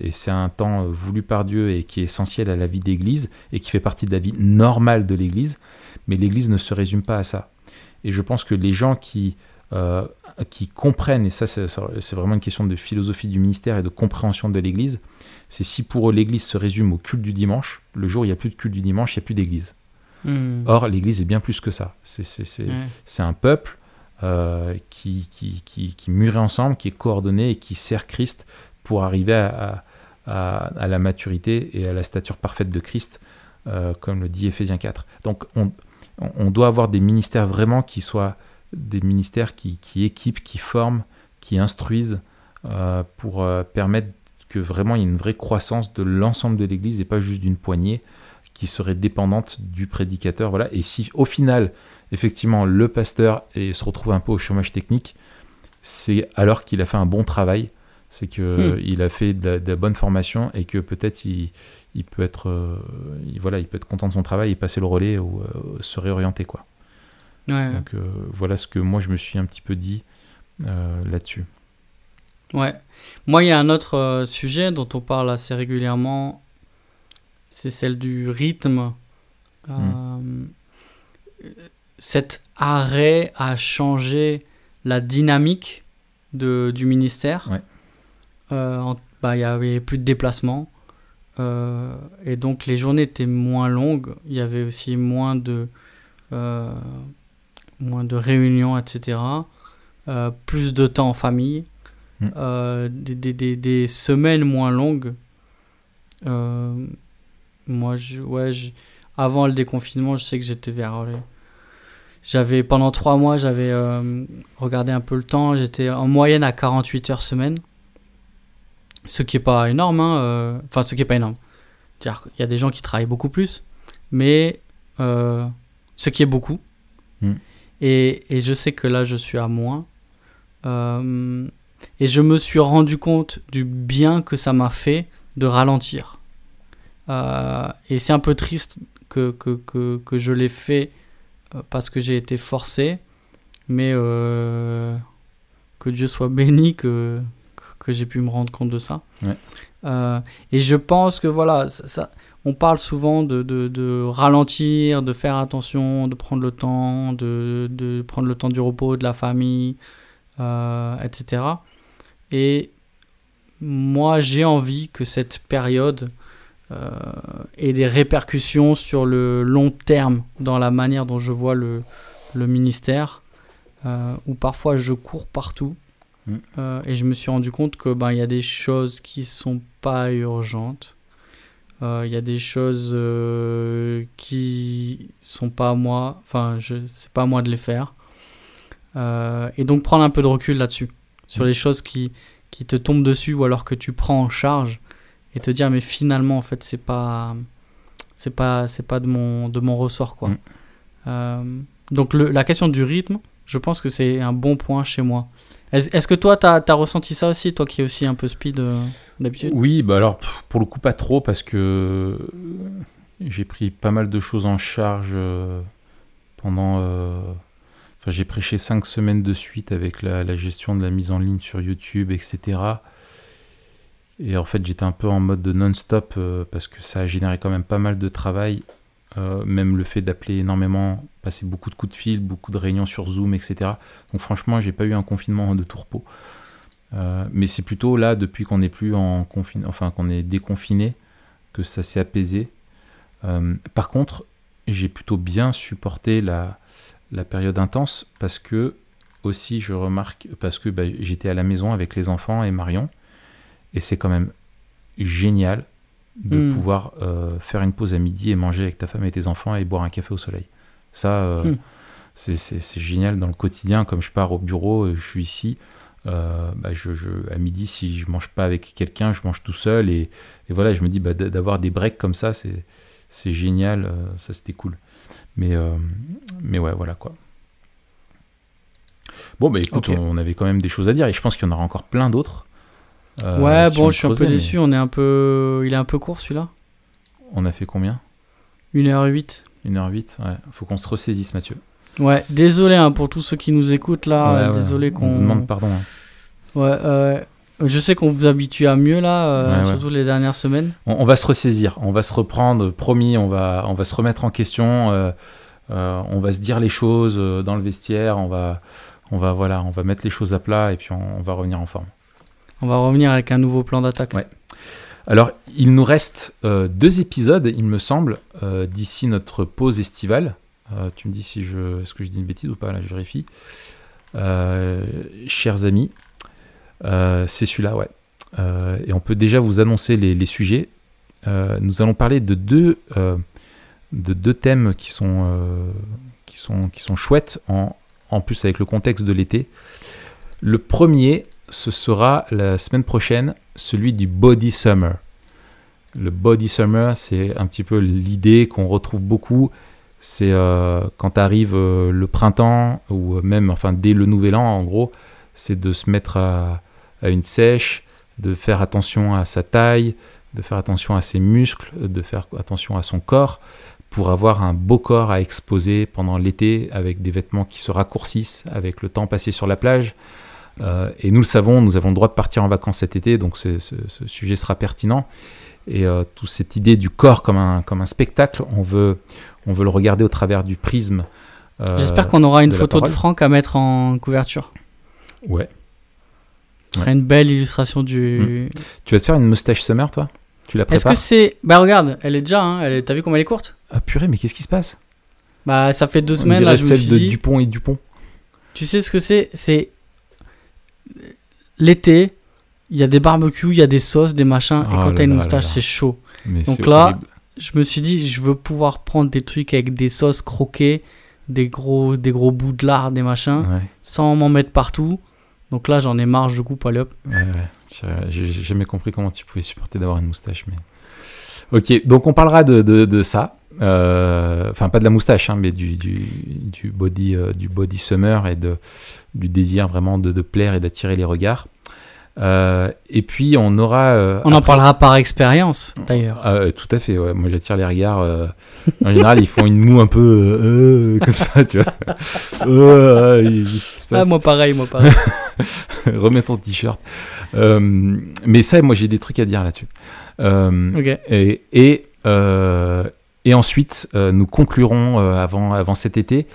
A: et c'est un temps voulu par Dieu et qui est essentiel à la vie d'église, et qui fait partie de la vie normale de l'église, mais l'église ne se résume pas à ça. Et je pense que les gens qui euh, qui comprennent, et ça c'est vraiment une question de philosophie du ministère et de compréhension de l'Église, c'est si pour eux l'Église se résume au culte du dimanche, le jour où il n'y a plus de culte du dimanche, il n'y a plus d'Église. Hmm. Or, l'Église est bien plus que ça. C'est un peuple euh, qui, qui, qui, qui mûrit ensemble, qui est coordonné et qui sert Christ pour arriver à, à, la maturité et à la stature parfaite de Christ, euh, comme le dit Ephésiens 4. Donc, on, on doit avoir des ministères vraiment qui soient des ministères qui, équipent, qui forment, qui instruisent euh, pour permettre que vraiment il y ait une vraie croissance de l'ensemble de l'Église et pas juste d'une poignée qui serait dépendante du prédicateur. Voilà. Et si au final, effectivement, le pasteur se retrouve un peu au chômage technique, c'est alors qu'il a fait un bon travail, c'est qu'il hmm. a fait de la, bonne formation et que peut-être il, peut être, euh, voilà, il peut être content de son travail et passer le relais ou se réorienter. quoi. Donc euh, voilà ce que moi je me suis un petit peu dit euh, là-dessus.
B: Ouais. Moi, il y a un autre euh, sujet dont on parle assez régulièrement, c'est celle du rythme. Hmm. Cet arrêt a changé la dynamique de, du ministère. Ouais. bah, il y avait plus de déplacements. et donc les journées étaient moins longues. Il y avait aussi moins de moins de réunions, etc. Euh, plus de temps en famille,
A: Mm.
B: euh, des, des, des, des semaines moins longues. Euh, moi, je, ouais, je- avant le déconfinement, je sais que j'étais vers. les- J'avais pendant trois mois, j'avais euh, regardé un peu le temps. J'étais en moyenne à 48 heures semaine, ce qui est pas énorme. hein, euh, Enfin, ce qui est pas énorme. Qu'il y a des gens qui travaillent beaucoup plus, mais euh, ce qui est beaucoup.
A: Mm.
B: Et, et je sais que là, je suis à moins. Et je me suis rendu compte du bien que ça m'a fait de ralentir. Et c'est un peu triste que, que, que, que je l'ai fait parce que j'ai été forcé. Mais euh, que Dieu soit [LAUGHS] béni que, que j'ai pu me rendre compte de ça.
A: Ouais.
B: Euh, et je pense que voilà, ça, ça- on parle souvent de, de, de ralentir, de faire attention, de prendre le temps, de, de prendre le temps du repos, de la famille, euh, etc. Et moi, j'ai envie que cette période euh, ait des répercussions sur le long terme dans la manière dont je vois le, le ministère, euh, où parfois je cours partout.
A: Mm.
B: Euh, et je me suis rendu compte que ben il y a des choses qui sont pas urgentes. Euh, Il y a des choses euh, qui sont pas à moi. Enfin, c'est pas à moi de les faire. Euh, et donc prendre un peu de recul là-dessus, sur
A: Mm.
B: les choses qui qui te tombent dessus ou alors que tu prends en charge et te dire mais finalement en fait c'est pas c'est pas c'est pas de mon de mon ressort quoi.
A: Mm.
B: Euh, donc le- la question du rythme, je pense que c'est un bon point chez moi. Est-ce que toi, tu as, ressenti ça aussi, toi qui es aussi un peu speed euh, d'habitude?
A: Oui, bah alors pour le coup pas trop parce que euh, j'ai pris pas mal de choses en charge pendant. euh, Enfin, j'ai prêché cinq semaines de suite avec la, la gestion de la mise en ligne sur YouTube, etc. Et en fait, j'étais un peu en mode de non-stop euh, parce que ça a généré quand même pas mal de travail. Euh, même le fait d'appeler énormément, passer beaucoup de coups de fil, beaucoup de réunions sur Zoom, etc. Donc franchement, j'ai pas eu un confinement de repos. Euh, mais c'est plutôt là, depuis qu'on n'est plus en confinement, enfin qu'on est déconfiné, que ça s'est apaisé. Par contre, j'ai plutôt bien supporté la, la période intense parce que aussi je remarque parce que bah, j'étais à la maison avec les enfants et Marion et c'est quand même génial de
B: Mm.
A: pouvoir euh, faire une pause à midi et manger avec ta femme et tes enfants et boire un café au soleil. Ça, euh,
B: Mm.
A: c'est- génial dans le quotidien. Comme je pars au bureau, je suis ici. euh, bah, je, je- à midi, si je mange pas avec quelqu'un, je mange tout seul. Et, et voilà, je me dis bah, d'avoir des breaks comme ça, c'est génial. ça, c'était cool. Mais, mais ouais, voilà quoi. Bon, bah écoute, on avait quand même des choses à dire et je pense qu'il y en aura encore plein d'autres. Euh,
B: Ouais,
A: si
B: bon,
A: on
B: je suis un peu
A: mais
B: déçu. On est un peu, il est un peu court celui-là.
A: On a fait combien?
B: 1h08.
A: 1h08 Ouais, faut qu'on se ressaisisse, Mathieu.
B: Ouais, désolé hein, pour tous ceux qui nous écoutent là.
A: Ouais, ouais,
B: désolé
A: On
B: qu'on.
A: vous demande pardon. hein.
B: Ouais, euh, je sais qu'on vous habitue à mieux là, euh,
A: Ouais,
B: surtout les dernières semaines.
A: On, on va se ressaisir, on va se reprendre, promis, on va, on va se remettre en question, euh, on va se dire les choses dans le vestiaire, on va, on va, voilà, on va mettre les choses à plat et puis on, on va revenir en forme.
B: On va revenir avec un nouveau plan d'attaque.
A: Alors, il nous reste euh, deux épisodes, il me semble, euh, d'ici notre pause estivale. Euh, tu me dis si je, est-ce que je dis une bêtise ou pas Là, je vérifie. Chers amis, c'est celui-là, ouais. Et on peut déjà vous annoncer les, les sujets. Nous allons parler de deux, de deux thèmes qui sont, qui sont, qui sont chouettes, en, en plus avec le contexte de l'été. Le premier, ce sera la semaine prochaine, celui du Body Summer. Le Body Summer, c'est un petit peu l'idée qu'on retrouve beaucoup. C'est euh, quand arrive euh, le printemps, ou même enfin dès le nouvel an, en gros, c'est de se mettre à une sèche, de faire attention à sa taille, de faire attention à ses muscles, de faire attention à son corps, pour avoir un beau corps à exposer pendant l'été avec des vêtements qui se raccourcissent avec le temps passé sur la plage. Euh, et nous le savons, nous avons le droit de partir en vacances cet été, donc ce, ce- ce sujet sera pertinent. Et euh, toute cette idée du corps comme un, comme un spectacle, on veut, on veut le regarder au travers du prisme. euh,
B: J'espère qu'on aura une
A: de
B: photo de. Franck à mettre en couverture.
A: Ouais.
B: Ce serait une belle illustration du.
A: Tu vas te faire une moustache summer, toi? Tu la
B: Est-ce
A: prépares?
B: que c'est. Bah regarde, elle est déjà, hein, est... t'as vu comme elle est courte?
A: Ah purée, mais qu'est-ce qui se passe?
B: Bah, ça fait deux
A: On
B: semaines, là, je me
A: celle
B: suis
A: de
B: dit.
A: Dupont et Dupont.
B: Tu sais ce que c'est? C'est l'été, il y a des barbecues, il y a des sauces, des machins, et
A: Oh
B: quand t'as une moustache, c'est chaud.
A: Mais
B: Donc là-
A: horrible.
B: Je me suis dit, je veux pouvoir prendre des trucs avec des sauces croquées, des gros, des gros bouts de lard, des machins,
A: Ouais,
B: sans m'en mettre partout. Donc là, j'en ai marre, je coupe, allez hop.
A: ouais, ouais. J'ai j'ai jamais compris comment tu pouvais supporter d'avoir une moustache. Mais... Ok, donc on parlera de, de, de ça. Euh, Enfin, pas de la moustache, hein, mais du, du, du body, euh, du body summer et de, du désir vraiment de, de plaire et d'attirer les regards. Euh, et puis on aura. euh,
B: On en parlera par expérience, d'ailleurs.
A: Ah, euh, tout à fait, ouais. Moi j'attire les regards. en général, ils font une moue un peu comme ça, tu vois. [LAUGHS]
B: Ah, moi pareil, moi pareil. [LAUGHS]
A: Remets ton t-shirt. Mais ça, moi j'ai des trucs à dire là-dessus. Euh,
B: ok.
A: et, et, et ensuite, euh, nous conclurons euh, avant, avant cet été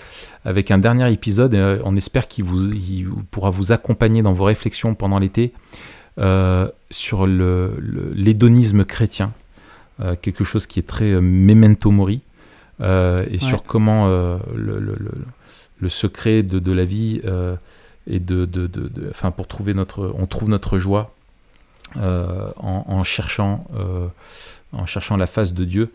A: avec un dernier épisode. et, euh, on espère qu'il vous, il pourra vous accompagner dans vos réflexions pendant l'été euh, sur le- le- l'hédonisme chrétien, quelque chose qui est très memento mori, et sur comment le, le- secret de, de la vie et de, de, de- enfin pour trouver notre, on trouve notre joie en, en cherchant, en cherchant la face de Dieu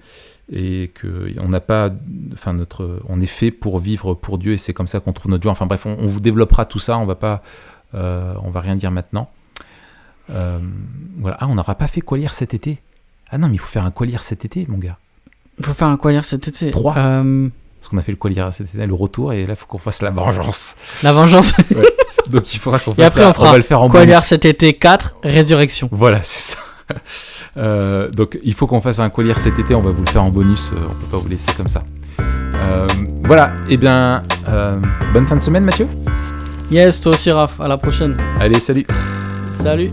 A: et que on n'a pas, enfin notre, on est fait pour vivre pour Dieu et c'est comme ça qu'on trouve notre joie. Enfin bref, on, on vous développera tout ça. On va pas, euh, on va rien dire maintenant. Euh, voilà. Ah, on n'aura pas fait quoi lire cet été. Ah non, mais il faut faire un quoi lire cet été, mon gars.
B: Il faut faire un quoi lire cet été.
A: Trois.
B: Euh,
A: Parce qu'on a fait le quoi lire cet été, le retour, et là, il faut qu'on fasse la vengeance.
B: la vengeance. [LAUGHS]
A: Donc il faudra qu'on
B: Et
A: fasse
B: après,
A: ça.
B: on fera
A: va le faire en
B: quoi lire cet été 4, résurrection.
A: Voilà, c'est ça. Euh, donc il faut qu'on fasse un collier cet été, on va vous le faire en bonus, euh, on peut pas vous laisser comme ça. Euh, voilà, et bien, euh, bonne fin de semaine Mathieu.
B: Yes, toi aussi, Raph. À la prochaine.
A: Allez, salut
B: Salut.